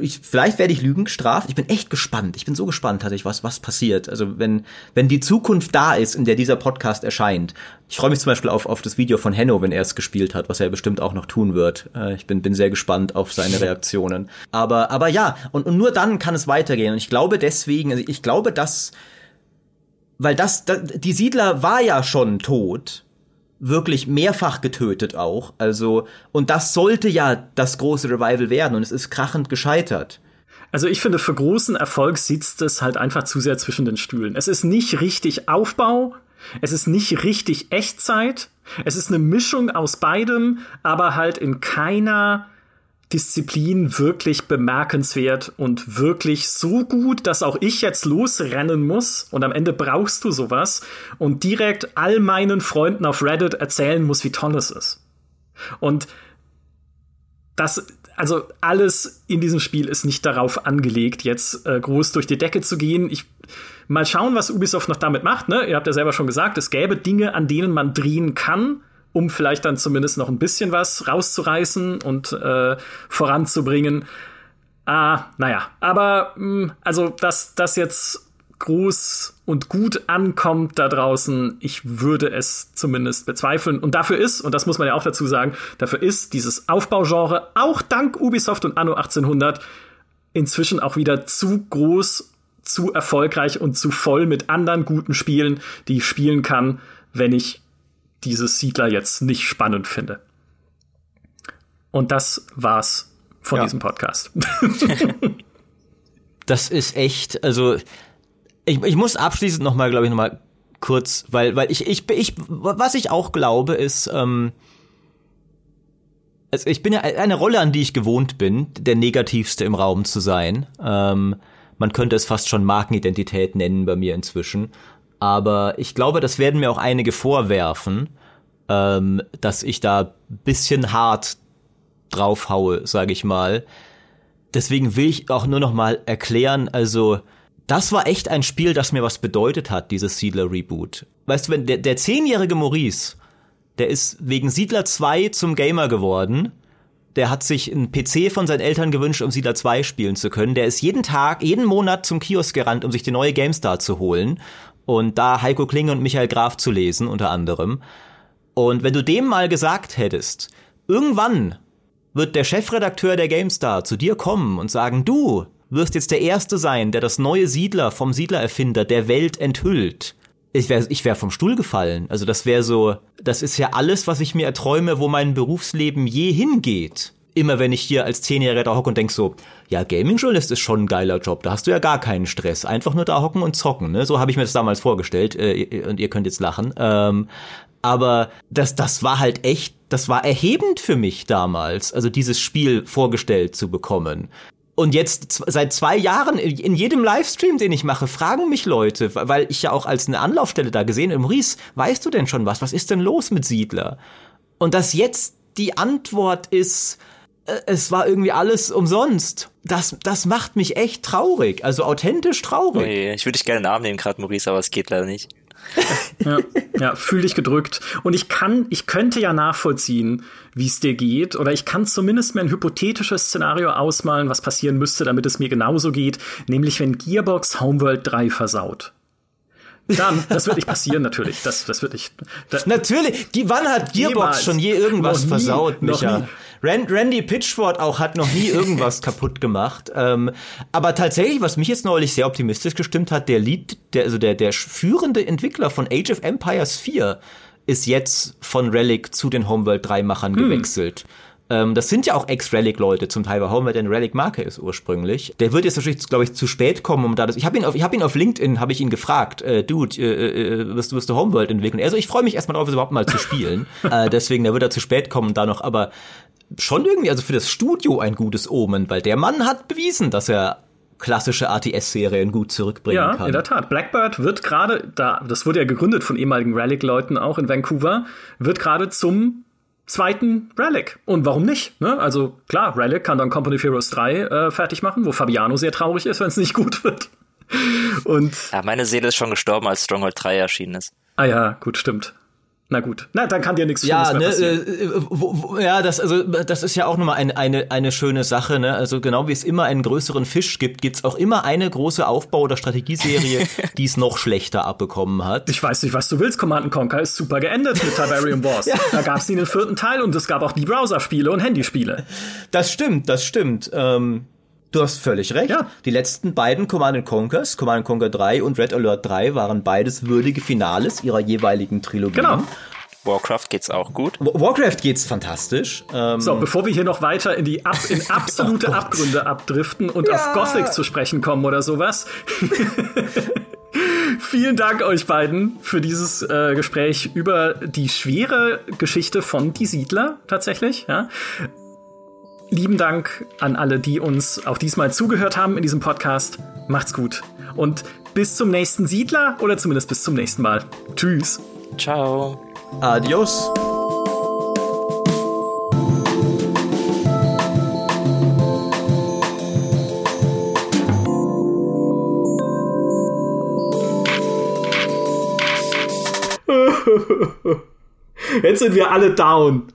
ich, vielleicht werde ich Lügen gestraft. Ich bin echt gespannt. Ich bin so gespannt, tatsächlich, was was passiert. Also wenn wenn die Zukunft da ist, in der dieser Podcast erscheint. Ich freue mich zum Beispiel auf auf das Video von Henno, wenn er es gespielt hat, was er bestimmt auch noch tun wird. Äh, ich bin bin sehr gespannt auf seine Reaktionen. Aber aber ja und, und nur dann kann es weitergehen. Und ich glaube deswegen, also ich glaube, dass weil das, das die Siedler war ja schon tot wirklich mehrfach getötet auch. Also, und das sollte ja das große Revival werden und es ist krachend gescheitert. Also ich finde, für großen Erfolg sitzt es halt einfach zu sehr zwischen den Stühlen. Es ist nicht richtig Aufbau, es ist nicht richtig Echtzeit, es ist eine Mischung aus beidem, aber halt in keiner Disziplin wirklich bemerkenswert und wirklich so gut, dass auch ich jetzt losrennen muss und am Ende brauchst du sowas und direkt all meinen Freunden auf Reddit erzählen muss, wie toll es ist. Und das, also alles in diesem Spiel ist nicht darauf angelegt, jetzt äh, groß durch die Decke zu gehen. Ich mal schauen, was Ubisoft noch damit macht. Ne? Ihr habt ja selber schon gesagt, es gäbe Dinge, an denen man drehen kann um vielleicht dann zumindest noch ein bisschen was rauszureißen und äh, voranzubringen. Ah, naja, aber mh, hm, also, dass das jetzt groß und gut ankommt da draußen, ich würde es zumindest bezweifeln. Und dafür ist, und das muss man ja auch dazu sagen, dafür ist dieses Aufbaugenre auch dank Ubisoft und Anno 1800 inzwischen auch wieder zu groß, zu erfolgreich und zu voll mit anderen guten Spielen, die ich spielen kann, wenn ich dieses Siedler jetzt nicht spannend finde. Und das war's von ja. diesem Podcast. das ist echt, also ich, ich muss abschließend noch mal, glaube ich, noch mal kurz, weil weil ich ich ich was ich auch glaube ist ähm, also ich bin ja eine Rolle, an die ich gewohnt bin, der negativste im Raum zu sein. Ähm, man könnte es fast schon Markenidentität nennen bei mir inzwischen. Aber ich glaube, das werden mir auch einige vorwerfen, ähm, dass ich da bisschen hart draufhaue, sage ich mal. Deswegen will ich auch nur noch mal erklären, also das war echt ein Spiel, das mir was bedeutet hat, dieses Siedler Reboot. Weißt du, wenn der, der zehnjährige Maurice, der ist wegen Siedler 2 zum Gamer geworden. Der hat sich einen PC von seinen Eltern gewünscht, um Siedler 2 spielen zu können. Der ist jeden Tag, jeden Monat zum Kiosk gerannt, um sich die neue GameStar zu holen und da Heiko Klinge und Michael Graf zu lesen, unter anderem. Und wenn du dem mal gesagt hättest, irgendwann wird der Chefredakteur der GameStar zu dir kommen und sagen, du wirst jetzt der Erste sein, der das neue Siedler vom Siedlererfinder der Welt enthüllt. Ich wäre ich wär vom Stuhl gefallen. Also das wäre so, das ist ja alles, was ich mir erträume, wo mein Berufsleben je hingeht immer wenn ich hier als Zehnjähriger da hocke und denk so, ja, Gaming-Journalist ist schon ein geiler Job, da hast du ja gar keinen Stress, einfach nur da hocken und zocken, ne? So habe ich mir das damals vorgestellt äh, und ihr könnt jetzt lachen. Ähm, aber das, das war halt echt, das war erhebend für mich damals, also dieses Spiel vorgestellt zu bekommen. Und jetzt seit zwei Jahren in jedem Livestream, den ich mache, fragen mich Leute, weil ich ja auch als eine Anlaufstelle da gesehen, im Ries, weißt du denn schon was? Was ist denn los mit Siedler? Und dass jetzt die Antwort ist, es war irgendwie alles umsonst. Das, das macht mich echt traurig, also authentisch traurig. Okay, ich würde dich gerne in den Arm nehmen, gerade Maurice, aber es geht leider nicht. ja, ja, fühl dich gedrückt. Und ich kann, ich könnte ja nachvollziehen, wie es dir geht, oder ich kann zumindest mir ein hypothetisches Szenario ausmalen, was passieren müsste, damit es mir genauso geht, nämlich wenn Gearbox Homeworld 3 versaut. Dann, das wird nicht passieren, natürlich. Das, das wird nicht. Das natürlich. Die, wann hat Gearbox schon je irgendwas nie, versaut, Micha? Randy Pitchford auch hat noch nie irgendwas kaputt gemacht. Ähm, aber tatsächlich, was mich jetzt neulich sehr optimistisch gestimmt hat, der Lead, der, also der, der führende Entwickler von Age of Empires 4 ist jetzt von Relic zu den Homeworld 3 Machern hm. gewechselt. Ähm, das sind ja auch Ex-Relic-Leute, zum Teil, weil Homeworld eine Relic-Marke ist ursprünglich. Der wird jetzt wahrscheinlich, glaube ich, zu spät kommen, um da das. Ich habe ihn auf, ich habe ihn auf LinkedIn, habe ich ihn gefragt, äh, Dude, äh, äh, wirst du, wirst du Homeworld entwickeln? Also ich freue mich erstmal darauf, es überhaupt mal zu spielen. äh, deswegen, der wird er zu spät kommen da noch, aber schon irgendwie, also für das Studio ein gutes Omen, weil der Mann hat bewiesen, dass er klassische ATS-Serien gut zurückbringen ja, kann. Ja, in der Tat. Blackbird wird gerade, da, das wurde ja gegründet von ehemaligen Relic-Leuten auch in Vancouver, wird gerade zum zweiten Relic. Und warum nicht? Ne? Also klar, Relic kann dann Company of Heroes 3 äh, fertig machen, wo Fabiano sehr traurig ist, wenn es nicht gut wird. Und ja, meine Seele ist schon gestorben, als Stronghold 3 erschienen ist. Ah ja, gut, stimmt. Na gut, na dann kann dir nichts ja, ne, passieren. Äh, wo, wo, ja, das also das ist ja auch nochmal ein, eine eine schöne Sache. Ne? Also genau wie es immer einen größeren Fisch gibt, gibt's auch immer eine große Aufbau- oder Strategieserie, die es noch schlechter abbekommen hat. Ich weiß nicht, was du willst. Command Conquer ist super geendet mit Tiberium Wars. ja. Da gab's nie den vierten Teil und es gab auch die Browser-Spiele und Handyspiele. Das stimmt, das stimmt. Ähm, Du hast völlig recht. Ja. Die letzten beiden Command Conquers, Command Conquer 3 und Red Alert 3, waren beides würdige Finales ihrer jeweiligen Trilogien. Genau. Warcraft geht's auch gut. Warcraft geht's fantastisch. Ähm so, bevor wir hier noch weiter in die Ab in absolute oh Abgründe abdriften und ja. auf Gothic zu sprechen kommen oder sowas. Vielen Dank euch beiden für dieses äh, Gespräch über die schwere Geschichte von Die Siedler tatsächlich. Ja lieben Dank an alle, die uns auch diesmal zugehört haben in diesem Podcast. Macht's gut. Und bis zum nächsten Siedler oder zumindest bis zum nächsten Mal. Tschüss. Ciao. Adios. Jetzt sind wir alle down.